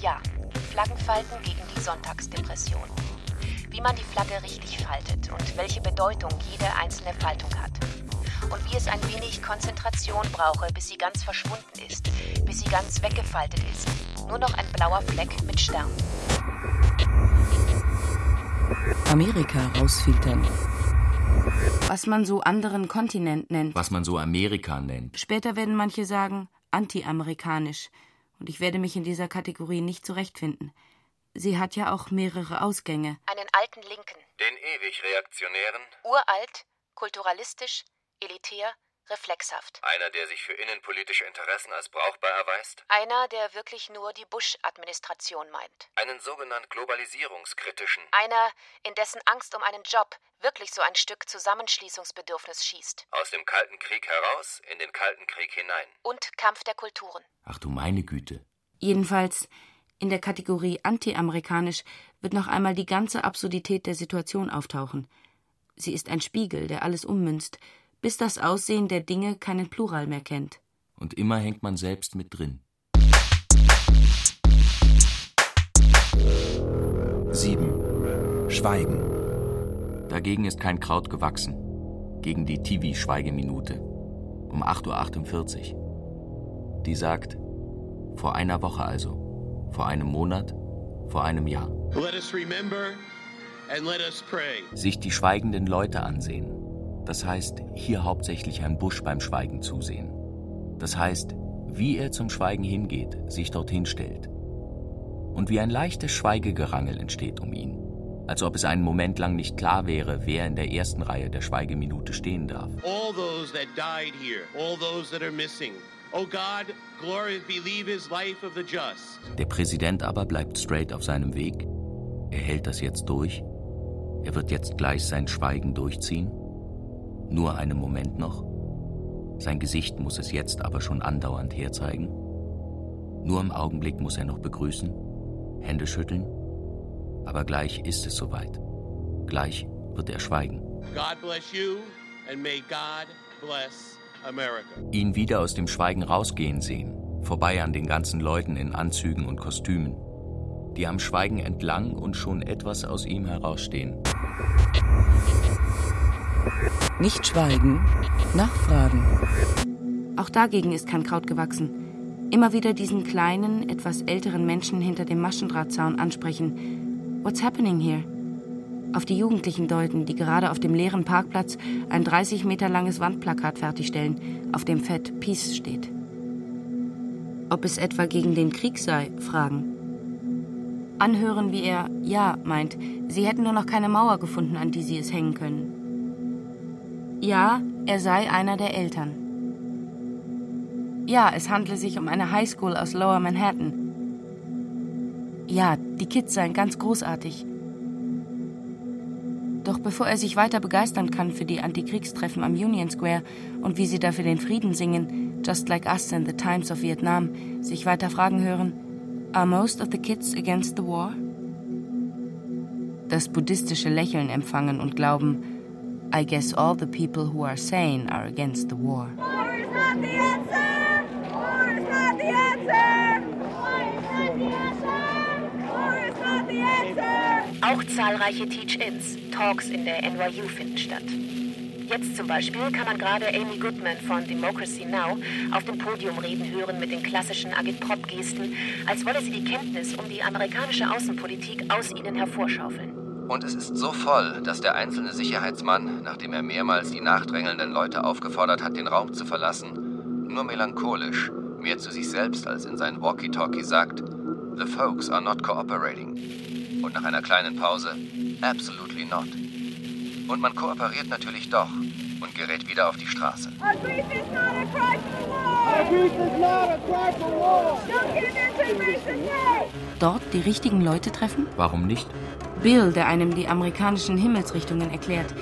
Ja, Flaggenfalten gegen die Sonntagsdepression. Wie man die Flagge richtig faltet und welche Bedeutung jede einzelne Faltung hat. Und wie es ein wenig Konzentration brauche, bis sie ganz verschwunden ist, bis sie ganz weggefaltet ist. Nur noch ein blauer Fleck mit Stern.
Amerika rausfiltern. Was man so anderen Kontinent nennt.
Was man so Amerika nennt.
Später werden manche sagen anti-amerikanisch. Und ich werde mich in dieser Kategorie nicht zurechtfinden. Sie hat ja auch mehrere Ausgänge.
Einen alten Linken.
Den ewig Reaktionären.
Uralt, kulturalistisch, elitär, reflexhaft.
Einer, der sich für innenpolitische Interessen als brauchbar erweist.
Einer, der wirklich nur die Bush-Administration meint.
Einen sogenannt globalisierungskritischen.
Einer, in dessen Angst um einen Job wirklich so ein Stück Zusammenschließungsbedürfnis schießt.
Aus dem Kalten Krieg heraus in den Kalten Krieg hinein.
Und Kampf der Kulturen.
Ach du meine Güte.
Jedenfalls, in der Kategorie anti-amerikanisch wird noch einmal die ganze Absurdität der Situation auftauchen. Sie ist ein Spiegel, der alles ummünzt, bis das Aussehen der Dinge keinen Plural mehr kennt.
Und immer hängt man selbst mit drin.
7. Schweigen.
Dagegen ist kein Kraut gewachsen. Gegen die TV-Schweigeminute. Um 8.48 Uhr. Die sagt, vor einer Woche also, vor einem Monat, vor einem Jahr.
Let us remember and let us pray.
Sich die schweigenden Leute ansehen. Das heißt, hier hauptsächlich Herrn Busch beim Schweigen zusehen. Das heißt, wie er zum Schweigen hingeht, sich dorthin stellt. Und wie ein leichtes Schweigegerangel entsteht um ihn. Als ob es einen Moment lang nicht klar wäre, wer in der ersten Reihe der Schweigeminute stehen darf.
All those that died here, all those that are missing. Oh God, glory believe his life of the just.
Der Präsident aber bleibt straight auf seinem Weg. Er hält das jetzt durch. Er wird jetzt gleich sein Schweigen durchziehen. Nur einen Moment noch. Sein Gesicht muss es jetzt aber schon andauernd herzeigen. Nur im Augenblick muss er noch begrüßen, Hände schütteln. Aber gleich ist es soweit. Gleich wird er schweigen.
God bless you and may God bless America.
Ihn wieder aus dem Schweigen rausgehen sehen, vorbei an den ganzen Leuten in Anzügen und Kostümen, die am Schweigen entlang und schon etwas aus ihm herausstehen.
Nicht schweigen, nachfragen. Auch dagegen ist kein Kraut gewachsen. Immer wieder diesen kleinen, etwas älteren Menschen hinter dem Maschendrahtzaun ansprechen. What's happening here? Auf die Jugendlichen deuten, die gerade auf dem leeren Parkplatz ein 30 Meter langes Wandplakat fertigstellen, auf dem fett Peace steht. Ob es etwa gegen den Krieg sei, fragen. Anhören, wie er Ja meint, sie hätten nur noch keine Mauer gefunden, an die sie es hängen können. Ja, er sei einer der Eltern. Ja, es handle sich um eine Highschool aus Lower Manhattan. Ja, die Kids seien ganz großartig. Doch bevor er sich weiter begeistern kann für die Antikriegstreffen am Union Square und wie sie da für den Frieden singen, Just Like Us and the Times of Vietnam, sich weiter fragen hören, Are most of the kids against the war? Das buddhistische Lächeln empfangen und glauben, I guess all the people who are sane are against the war.
War is not the answer! War is not the answer! War is not the answer! War is not the answer!
Auch zahlreiche Teach-Ins, Talks in der NYU finden statt. Jetzt zum Beispiel kann man gerade Amy Goodman von Democracy Now! auf dem Podium reden hören mit den klassischen Agitprop-Gesten, als wolle sie die Kenntnis um die amerikanische Außenpolitik aus ihnen hervorschaufeln.
Und es ist so voll, dass der einzelne Sicherheitsmann, nachdem er mehrmals die nachdrängelnden Leute aufgefordert hat, den Raum zu verlassen, nur melancholisch, mehr zu sich selbst als in sein Walkie-Talkie sagt, The folks are not cooperating. Und nach einer kleinen Pause, Absolutely not. Und man kooperiert natürlich doch und gerät wieder auf die Straße.
Dort die richtigen Leute treffen?
Warum nicht?
Bill, der einem die amerikanischen Himmelsrichtungen erklärt.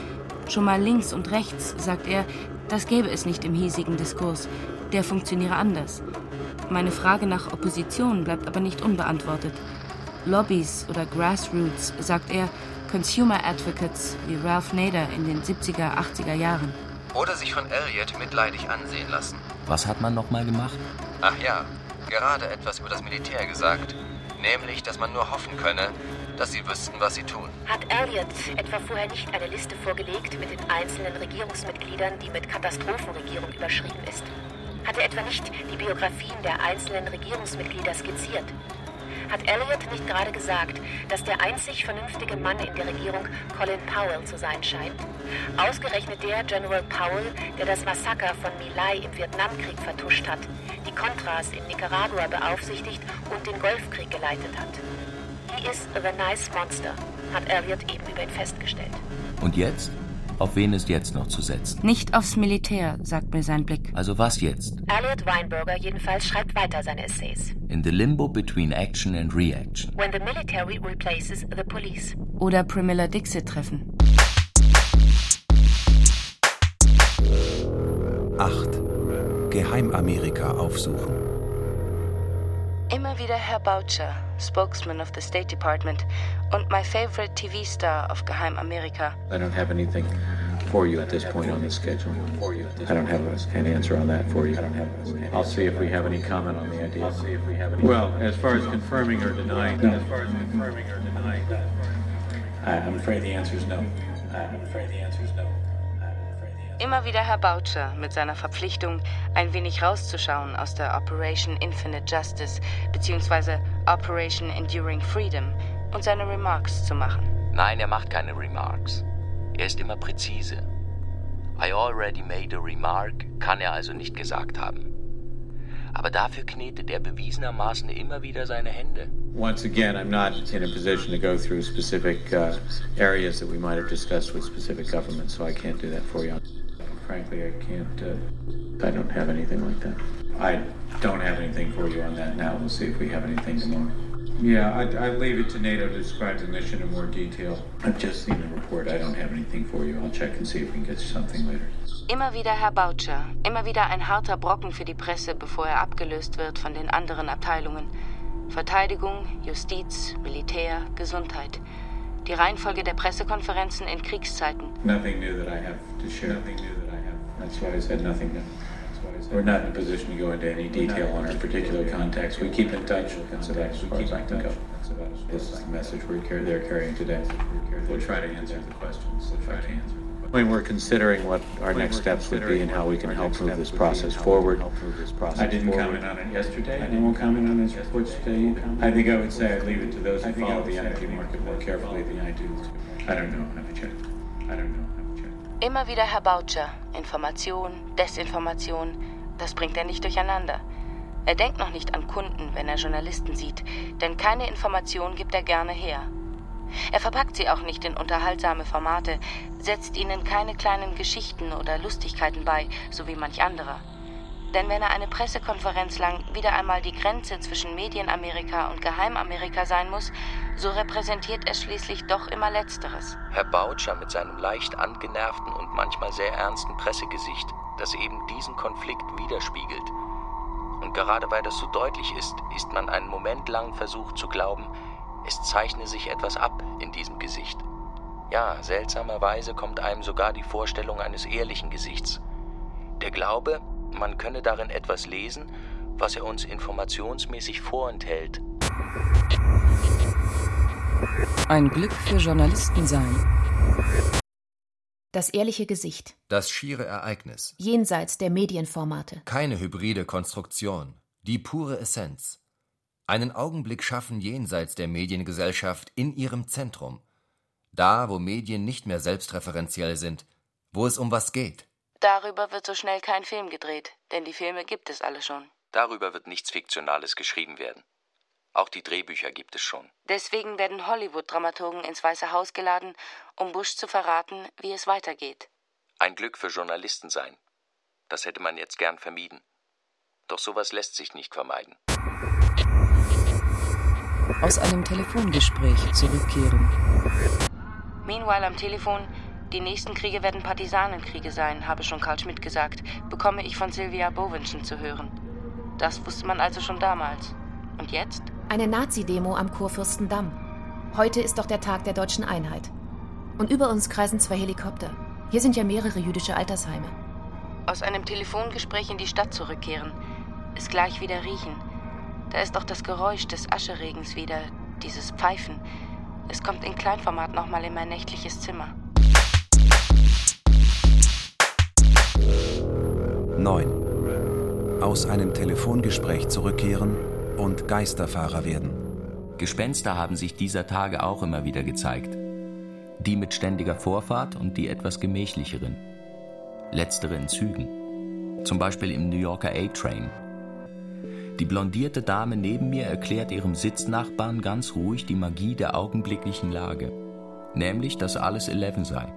Schon mal links und rechts, sagt er, das gäbe es nicht im hiesigen Diskurs. Der funktioniere anders. Meine Frage nach Opposition bleibt aber nicht unbeantwortet. Lobbys oder Grassroots, sagt er, Consumer Advocates wie Ralph Nader in den 70er, 80er Jahren.
Oder sich von Elliot mitleidig ansehen lassen.
Was hat man nochmal gemacht?
Ach ja, gerade etwas über das Militär gesagt. Nämlich, dass man nur hoffen könne, dass sie wüssten, was sie tun.
Hat Elliot etwa vorher nicht eine Liste vorgelegt mit den einzelnen Regierungsmitgliedern, die mit Katastrophenregierung überschrieben ist? Hat er etwa nicht die Biografien der einzelnen Regierungsmitglieder skizziert? Hat Elliot nicht gerade gesagt, dass der einzig vernünftige Mann in der Regierung Colin Powell zu sein scheint? Ausgerechnet der General Powell, der das Massaker von My Lai im Vietnamkrieg vertuscht hat, die Contras in Nicaragua beaufsichtigt und den Golfkrieg geleitet hat. He is the nice monster, hat Elliot eben über ihn festgestellt.
Und jetzt? Auf wen ist jetzt noch zu setzen?
Nicht aufs Militär, sagt mir sein Blick.
Also was jetzt?
Elliot Weinberger jedenfalls schreibt weiter seine Essays.
In the limbo between action and reaction.
When the military replaces the police.
Oder Primilla Dixit treffen.
8. Geheimamerika aufsuchen.
Immer wieder Herr Boucher, Spokesman of the State Department und my favorite TV star of Geheimamerika.
I don't have anything for you at this point on the schedule. I don't have a- an answer on that for you. I'll see if we have any comment on the idea. Well, as far as confirming or denying as far as confirming that, I- I'm afraid the answer is no. I'm afraid the answer is no.
Immer wieder Herr Boucher mit seiner Verpflichtung, ein wenig rauszuschauen aus der Operation Infinite Justice bzw. Operation Enduring Freedom und seine Remarks zu machen.
Nein, er macht keine Remarks. Er ist immer präzise. I already made a remark kann er also nicht gesagt haben. Aber dafür knetet er bewiesenermaßen immer wieder seine Hände.
Once again, I'm not in a position to go through specific uh, areas that we might have discussed with specific governments, so I can't do that for you. Frankly, I can't. Uh, I don't have anything like that. I don't have anything for you on that now. We'll see if we have anything tomorrow. Yeah, I, I leave it to NATO to describe the mission in more detail. I've just seen the report. I don't have anything for you. I'll check and see if we can get you something later.
Immer wieder Herr Boucher, immer wieder ein harter Brocken für die Presse, bevor er abgelöst wird von den anderen Abteilungen. Verteidigung, Justiz, Militär, Gesundheit. Die Reihenfolge der Pressekonferenzen in Kriegszeiten.
Nothing new that I have to share. Nothing new that I have. That's why I said nothing new. We're not in a position to go into any detail on our particular contacts. We keep in touch. That's about as far as I can go. This is the message we're car- they're carrying today. We'll try to answer the questions if I can. When we're considering what our next steps would be and how we can help move this process forward, I didn't comment on it yesterday. I won't comment on this report today. I think I would say I'd leave it to those who follow the energy market more carefully than I do. I don't know. Have a check. I don't know.
Immer wieder Herr Boucher. Information, Desinformation, das bringt er nicht durcheinander. Er denkt noch nicht an Kunden, wenn er Journalisten sieht, denn keine Information gibt er gerne her. Er verpackt sie auch nicht in unterhaltsame Formate, setzt ihnen keine kleinen Geschichten oder Lustigkeiten bei, so wie manch anderer. Denn wenn er eine Pressekonferenz lang wieder einmal die Grenze zwischen Medienamerika und Geheimamerika sein muss, so repräsentiert er schließlich doch immer Letzteres.
Herr Boucher mit seinem leicht angenervten und manchmal sehr ernsten Pressegesicht, das eben diesen Konflikt widerspiegelt. Und gerade weil das so deutlich ist, ist man einen Moment lang versucht zu glauben, es zeichne sich etwas ab in diesem Gesicht. Ja, seltsamerweise kommt einem sogar die Vorstellung eines ehrlichen Gesichts. Der Glaube, man könne darin etwas lesen, was er uns informationsmäßig vorenthält.
Ein Glück für Journalisten sein.
Das ehrliche Gesicht.
Das schiere Ereignis.
Jenseits der Medienformate.
Keine hybride Konstruktion. Die pure Essenz. Einen Augenblick schaffen jenseits der Mediengesellschaft in ihrem Zentrum. Da, wo Medien nicht mehr selbstreferenziell sind, wo es um was geht.
Darüber wird so schnell kein Film gedreht, denn die Filme gibt es alle schon.
Darüber wird nichts Fiktionales geschrieben werden. Auch die Drehbücher gibt es schon.
Deswegen werden Hollywood-Dramaturgen ins Weiße Haus geladen, um Bush zu verraten, wie es weitergeht.
Ein Glück für Journalisten sein. Das hätte man jetzt gern vermieden. Doch sowas lässt sich nicht vermeiden.
Aus einem Telefongespräch zurückkehren.
Meanwhile am Telefon, die nächsten Kriege werden Partisanenkriege sein, habe schon Karl Schmidt gesagt, bekomme ich von Sylvia Bowenschen zu hören. Das wusste man also schon damals. Und jetzt?
Eine Nazi-Demo am Kurfürstendamm. Heute ist doch der Tag der deutschen Einheit. Und über uns kreisen zwei Helikopter. Hier sind ja mehrere jüdische Altersheime.
Aus einem Telefongespräch in die Stadt zurückkehren. Es gleich wieder riechen. Da ist auch das Geräusch des Ascheregens wieder, dieses Pfeifen. Es kommt in Kleinformat nochmal in mein nächtliches Zimmer.
9. Aus einem Telefongespräch zurückkehren und Geisterfahrer werden.
Gespenster haben sich dieser Tage auch immer wieder gezeigt. Die mit ständiger Vorfahrt und die etwas gemächlicheren. Letztere in Zügen. Zum Beispiel im New Yorker A-Train. Die blondierte Dame neben mir erklärt ihrem Sitznachbarn ganz ruhig die Magie der augenblicklichen Lage. Nämlich, dass alles 11 sei.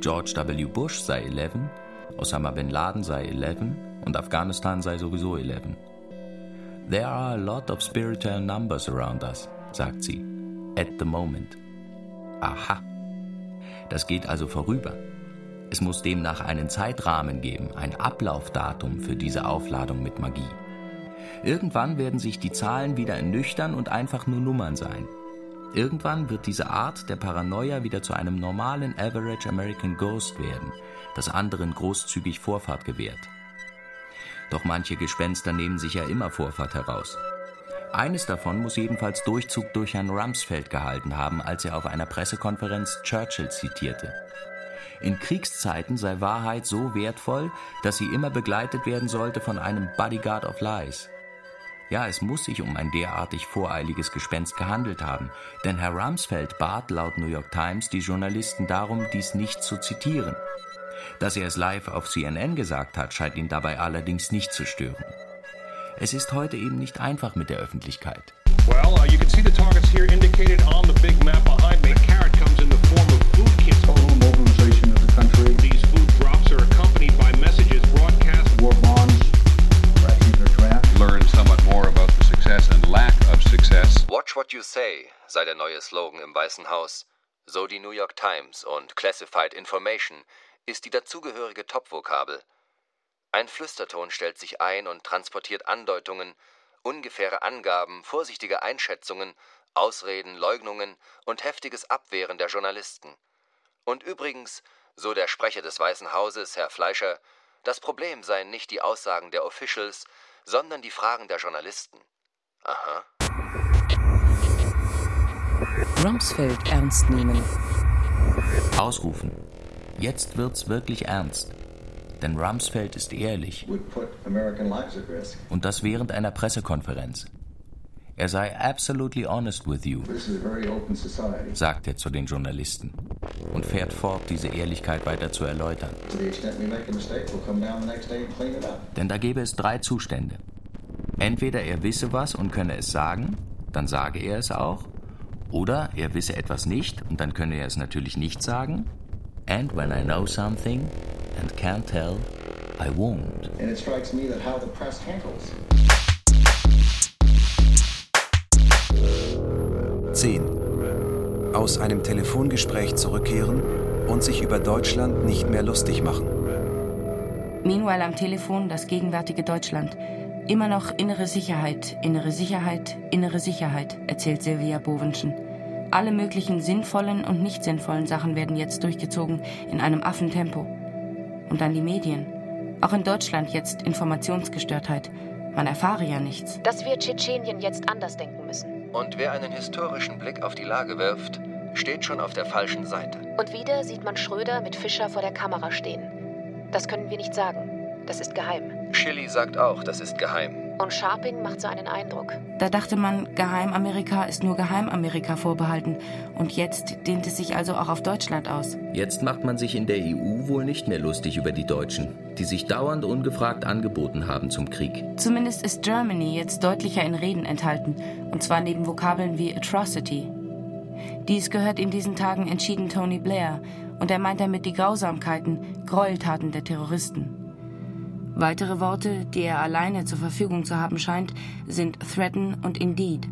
George W. Bush sei 11, Osama bin Laden sei 11 und Afghanistan sei sowieso 11. There are a lot of spiritual numbers around us, sagt sie. At the moment. Aha. Das geht also vorüber. Es muss demnach einen Zeitrahmen geben, ein Ablaufdatum für diese Aufladung mit Magie. Irgendwann werden sich die Zahlen wieder ernüchtern und einfach nur Nummern sein. Irgendwann wird diese Art der Paranoia wieder zu einem normalen Average American Ghost werden, das anderen großzügig Vorfahrt gewährt. Doch manche Gespenster nehmen sich ja immer Vorfahrt heraus. Eines davon muss jedenfalls Durchzug durch Herrn Rumsfeld gehalten haben, als er auf einer Pressekonferenz Churchill zitierte. In Kriegszeiten sei Wahrheit so wertvoll, dass sie immer begleitet werden sollte von einem Bodyguard of Lies. Ja, es muss sich um ein derartig voreiliges Gespenst gehandelt haben, denn Herr Rumsfeld bat laut New York Times die Journalisten darum, dies nicht zu zitieren. Dass er es live auf CNN gesagt hat, scheint ihn dabei allerdings nicht zu stören. Es ist heute eben nicht einfach mit der Öffentlichkeit.
Well, uh, you can see the targets here indicated on the big map behind me. Carrot comes in the form of food kits.
Total mobilization of the country.
These food drops are accompanied by messages broadcast.
War bonds. Draft.
Learn somewhat more about the success and lack of success.
Watch what you say, sei der neue Slogan im Weißen Haus. So die New York Times und Classified Information ist die dazugehörige Topvokabel. Ein Flüsterton stellt sich ein und transportiert Andeutungen, ungefähre Angaben, vorsichtige Einschätzungen, Ausreden, Leugnungen und heftiges Abwehren der Journalisten. Und übrigens, so der Sprecher des Weißen Hauses, Herr Fleischer, das Problem seien nicht die Aussagen der Officials, sondern die Fragen der Journalisten. Aha.
Rumsfeld ernst nehmen.
Ausrufen. Jetzt wird's wirklich ernst. Denn Rumsfeld ist ehrlich. Und das während einer Pressekonferenz. Er sei absolutely honest with you, sagt er zu den Journalisten und fährt fort, diese Ehrlichkeit weiter zu erläutern. Denn da gäbe es drei Zustände. Entweder er wisse was und könne es sagen, dann sage er es auch. Oder er wisse etwas nicht und dann könne er es natürlich nicht sagen. And when I know something and can't tell, I won't.
And it strikes me that how the press handles
10. Aus einem Telefongespräch zurückkehren und sich über Deutschland nicht mehr lustig machen.
Meanwhile am Telefon das gegenwärtige Deutschland. Immer noch innere Sicherheit, innere Sicherheit, innere Sicherheit, erzählt Silvia Bowenschen. Alle möglichen sinnvollen und nicht sinnvollen Sachen werden jetzt durchgezogen in einem Affentempo. Und dann die Medien. Auch in Deutschland jetzt Informationsgestörtheit. Man erfahre ja nichts.
Dass wir Tschetschenien jetzt anders denken müssen.
Und wer einen historischen Blick auf die Lage wirft, steht schon auf der falschen Seite.
Und wieder sieht man Schröder mit Fischer vor der Kamera stehen. Das können wir nicht sagen. Das ist geheim.
Schilly sagt auch, das ist geheim.
Und Sharping macht so einen Eindruck.
Da dachte man, Geheimamerika ist nur Geheimamerika vorbehalten. Und jetzt dehnt es sich also auch auf Deutschland aus.
Jetzt macht man sich in der EU wohl nicht mehr lustig über die Deutschen, die sich dauernd ungefragt angeboten haben zum Krieg.
Zumindest ist Germany jetzt deutlicher in Reden enthalten. Und zwar neben Vokabeln wie Atrocity. Dies gehört in diesen Tagen entschieden Tony Blair. Und er meint damit die Grausamkeiten, Gräueltaten der Terroristen. Weitere Worte, die er alleine zur Verfügung zu haben scheint, sind threaten und indeed.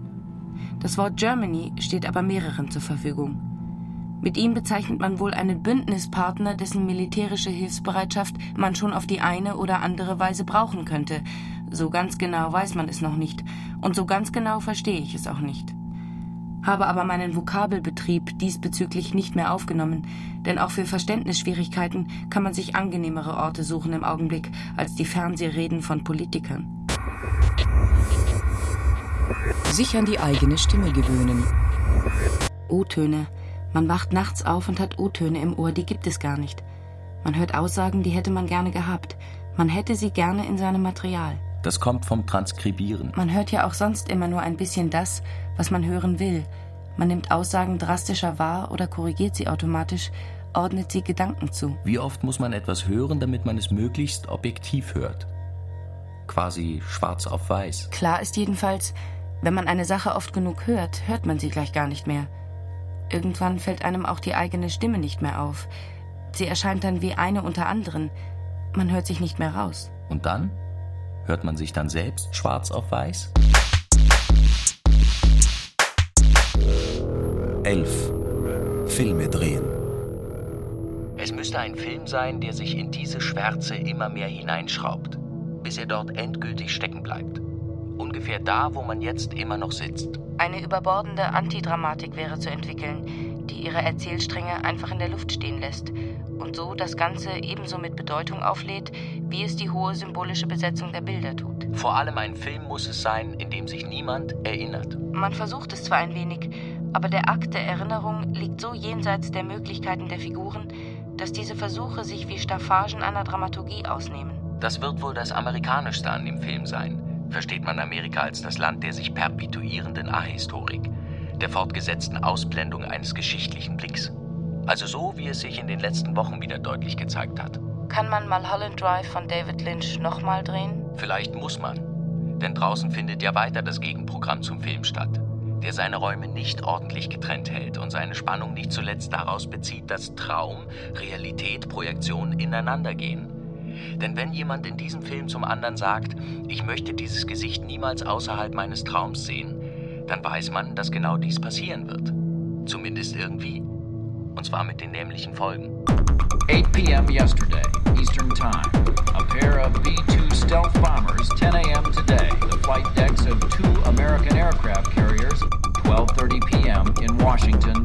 Das Wort Germany steht aber mehreren zur Verfügung. Mit ihm bezeichnet man wohl einen Bündnispartner, dessen militärische Hilfsbereitschaft man schon auf die eine oder andere Weise brauchen könnte. So ganz genau weiß man es noch nicht. Und so ganz genau verstehe ich es auch nicht habe aber meinen Vokabelbetrieb diesbezüglich nicht mehr aufgenommen, denn auch für Verständnisschwierigkeiten kann man sich angenehmere Orte suchen im Augenblick als die Fernsehreden von Politikern.
Sich an die eigene Stimme gewöhnen.
O-Töne. Man wacht nachts auf und hat O-Töne im Ohr, die gibt es gar nicht. Man hört Aussagen, die hätte man gerne gehabt. Man hätte sie gerne in seinem Material.
Das kommt vom Transkribieren.
Man hört ja auch sonst immer nur ein bisschen das, was man hören will. Man nimmt Aussagen drastischer wahr oder korrigiert sie automatisch, ordnet sie Gedanken zu.
Wie oft muss man etwas hören, damit man es möglichst objektiv hört? Quasi schwarz auf weiß.
Klar ist jedenfalls, wenn man eine Sache oft genug hört, hört man sie gleich gar nicht mehr. Irgendwann fällt einem auch die eigene Stimme nicht mehr auf. Sie erscheint dann wie eine unter anderen. Man hört sich nicht mehr raus.
Und dann? Hört man sich dann selbst schwarz auf weiß?
11. Filme drehen.
Es müsste ein Film sein, der sich in diese Schwärze immer mehr hineinschraubt, bis er dort endgültig stecken bleibt. Ungefähr da, wo man jetzt immer noch sitzt.
Eine überbordende Antidramatik wäre zu entwickeln, die ihre Erzählstränge einfach in der Luft stehen lässt und so das Ganze ebenso mit Bedeutung auflädt, wie es die hohe symbolische Besetzung der Bilder tut.
Vor allem ein Film muss es sein, in dem sich niemand erinnert.
Man versucht es zwar ein wenig, aber der Akt der Erinnerung liegt so jenseits der Möglichkeiten der Figuren, dass diese Versuche sich wie Staffagen einer Dramaturgie ausnehmen.
Das wird wohl das Amerikanischste an dem Film sein. Versteht man Amerika als das Land der sich perpetuierenden Ahistorik, der fortgesetzten Ausblendung eines geschichtlichen Blicks. Also so, wie es sich in den letzten Wochen wieder deutlich gezeigt hat.
Kann man Mulholland Drive von David Lynch nochmal drehen?
Vielleicht muss man. Denn draußen findet ja weiter das Gegenprogramm zum Film statt, der seine Räume nicht ordentlich getrennt hält und seine Spannung nicht zuletzt daraus bezieht, dass Traum, Realität, Projektion ineinander gehen. Denn wenn jemand in diesem Film zum anderen sagt, ich möchte dieses Gesicht niemals außerhalb meines Traums sehen, dann weiß man, dass genau dies passieren wird. Zumindest irgendwie. Und zwar mit den nämlichen Folgen.
8 p.m. yesterday, Eastern Time. A pair of B-2 stealth bombers, 10 a.m. today. The flight decks of two American aircraft carriers, 12.30 p.m. in Washington.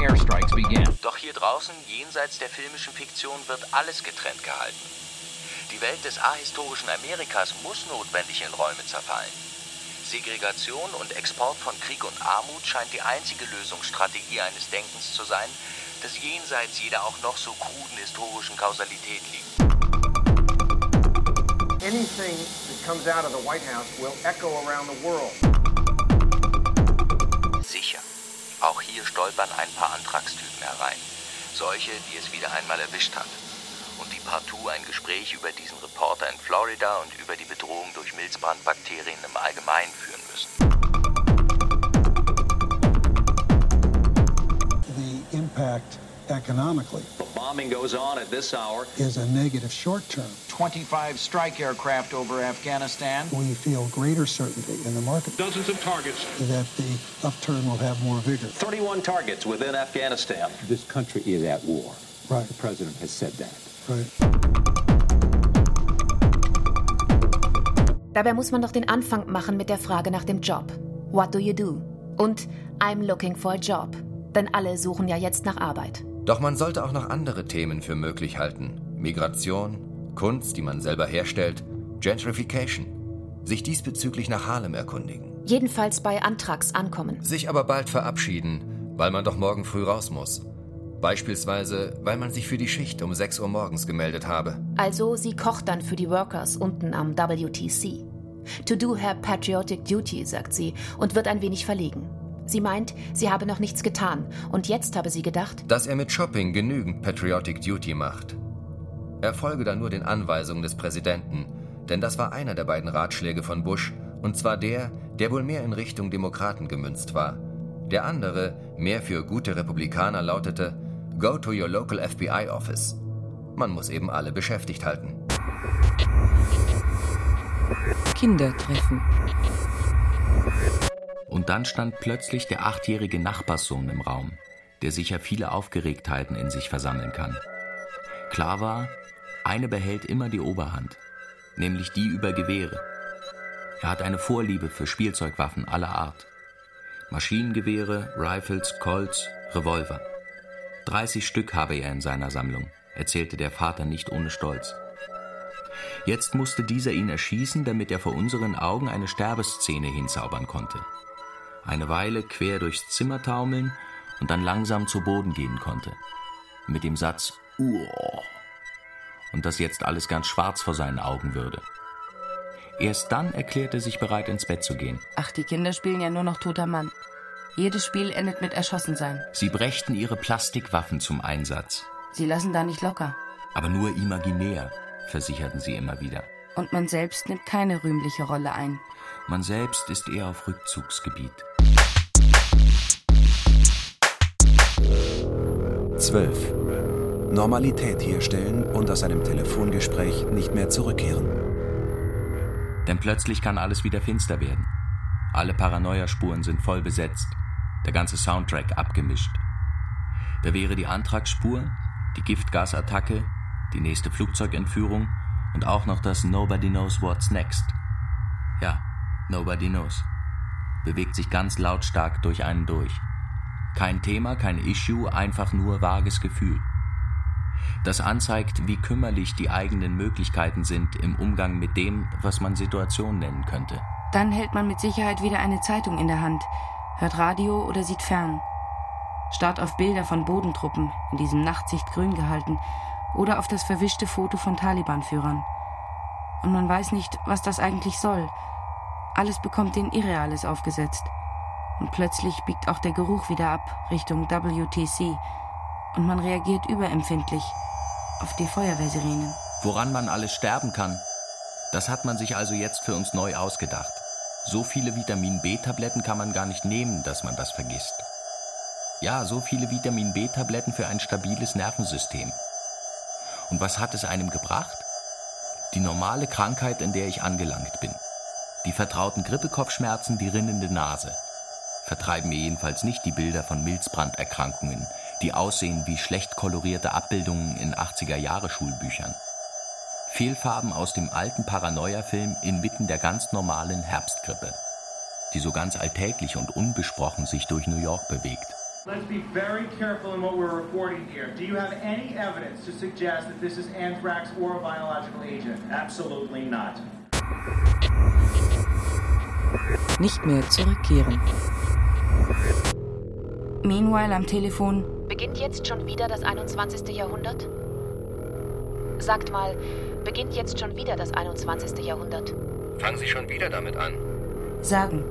Airstrikes began.
Doch hier draußen, jenseits der filmischen Fiktion, wird alles getrennt gehalten. Die Welt des ahistorischen Amerikas muss notwendig in Räume zerfallen. Segregation und Export von Krieg und Armut scheint die einzige Lösungsstrategie eines Denkens zu sein, das jenseits jeder auch noch so kruden historischen Kausalität liegt.
Anything that comes out of the White House will echo around the world.
Sicher. Auch hier stolpern ein paar Antragstypen herein. Solche, die es wieder einmal erwischt hat. Und die partout ein Gespräch über diesen Reporter in Florida und über die Bedrohung durch Milzbrandbakterien im Allgemeinen führen müssen.
Impact economically
The bombing goes on at this hour.
is a negative short term.
25 strike aircraft over Afghanistan.
We feel greater certainty in the market
Dozens of targets.
that the upturn will have more vigor.
31 targets within Afghanistan.
This country is at war.
Right.
The president has said that.
Right.
Dabei muss man doch den Anfang machen mit der Frage nach dem Job. What do you do? Und I'm looking for a job. Denn alle suchen ja jetzt nach Arbeit.
Doch man sollte auch noch andere Themen für möglich halten. Migration, Kunst, die man selber herstellt, Gentrification. Sich diesbezüglich nach Harlem erkundigen.
Jedenfalls bei Antrags ankommen.
Sich aber bald verabschieden, weil man doch morgen früh raus muss. Beispielsweise, weil man sich für die Schicht um 6 Uhr morgens gemeldet habe.
Also sie kocht dann für die Workers unten am WTC.
To do her patriotic duty, sagt sie und wird ein wenig verlegen. Sie meint, sie habe noch nichts getan und jetzt habe sie gedacht,
dass er mit Shopping genügend Patriotic Duty macht. Er folge da nur den Anweisungen des Präsidenten, denn das war einer der beiden Ratschläge von Bush, und zwar der, der wohl mehr in Richtung Demokraten gemünzt war. Der andere, mehr für gute Republikaner, lautete Go to your local FBI office. Man muss eben alle beschäftigt halten.
Kindertreffen.
Und dann stand plötzlich der achtjährige Nachbarssohn im Raum, der sicher viele Aufgeregtheiten in sich versammeln kann. Klar war, eine behält immer die Oberhand, nämlich die über Gewehre. Er hat eine Vorliebe für Spielzeugwaffen aller Art. Maschinengewehre, Rifles, Colts, Revolver. 30 Stück habe er in seiner Sammlung, erzählte der Vater nicht ohne Stolz. Jetzt musste dieser ihn erschießen, damit er vor unseren Augen eine Sterbeszene hinzaubern konnte. Eine Weile quer durchs Zimmer taumeln und dann langsam zu Boden gehen konnte. Mit dem Satz Uah. Und dass jetzt alles ganz schwarz vor seinen Augen würde. Erst dann erklärte er sich bereit, ins Bett zu gehen.
Ach, die Kinder spielen ja nur noch toter Mann. Jedes Spiel endet mit Erschossensein.
Sie brächten ihre Plastikwaffen zum Einsatz.
Sie lassen da nicht locker.
Aber nur imaginär, versicherten sie immer wieder.
Und man selbst nimmt keine rühmliche Rolle ein.
Man selbst ist eher auf Rückzugsgebiet.
12. Normalität herstellen und aus einem Telefongespräch nicht mehr zurückkehren.
Denn plötzlich kann alles wieder finster werden. Alle Paranoia-Spuren sind voll besetzt, der ganze Soundtrack abgemischt. Da wäre die Antragsspur, die Giftgasattacke, die nächste Flugzeugentführung und auch noch das Nobody Knows What's Next. Ja, Nobody Knows. Bewegt sich ganz lautstark durch einen durch. Kein Thema, kein Issue, einfach nur vages Gefühl. Das anzeigt, wie kümmerlich die eigenen Möglichkeiten sind im Umgang mit dem, was man Situation nennen könnte.
Dann hält man mit Sicherheit wieder eine Zeitung in der Hand, hört Radio oder sieht fern. Starrt auf Bilder von Bodentruppen, in diesem Nachtsicht grün gehalten, oder auf das verwischte Foto von Taliban-Führern. Und man weiß nicht, was das eigentlich soll. Alles bekommt den Irreales aufgesetzt. Und plötzlich biegt auch der Geruch wieder ab Richtung WTC. Und man reagiert überempfindlich auf die Feuerwehrsirenen.
Woran man alles sterben kann, das hat man sich also jetzt für uns neu ausgedacht. So viele Vitamin B-Tabletten kann man gar nicht nehmen, dass man das vergisst. Ja, so viele Vitamin B-Tabletten für ein stabiles Nervensystem. Und was hat es einem gebracht? Die normale Krankheit, in der ich angelangt bin. Die vertrauten Grippekopfschmerzen, die rinnende Nase. Vertreiben mir jedenfalls nicht die Bilder von Milzbranderkrankungen, die aussehen wie schlecht kolorierte Abbildungen in 80er-Jahre-Schulbüchern. Fehlfarben aus dem alten Paranoia-Film inmitten der ganz normalen Herbstgrippe, die so ganz alltäglich und unbesprochen sich durch New York bewegt.
Let's be very careful in what we're reporting here. Do you have any evidence to suggest that this is anthrax or a biological agent? Absolutely not.
Nicht mehr zurückkehren.
Meanwhile am Telefon.
Beginnt jetzt schon wieder das 21. Jahrhundert? Sagt mal, beginnt jetzt schon wieder das 21. Jahrhundert?
Fangen Sie schon wieder damit an?
Sagen.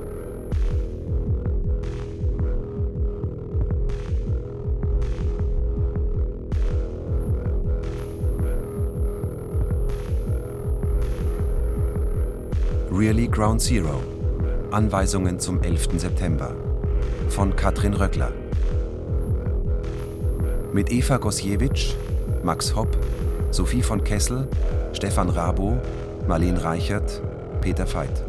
Really Ground Zero. Anweisungen zum 11. September. Von Katrin Röckler. Mit Eva Gosiewicz, Max Hopp, Sophie von Kessel, Stefan Rabo, Marlene Reichert, Peter Veit.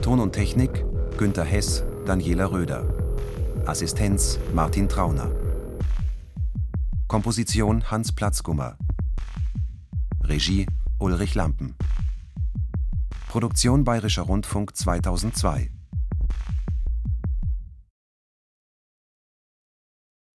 Ton und Technik Günter Hess, Daniela Röder. Assistenz Martin Trauner. Komposition Hans Platzgummer. Regie Ulrich Lampen. Produktion Bayerischer Rundfunk 2002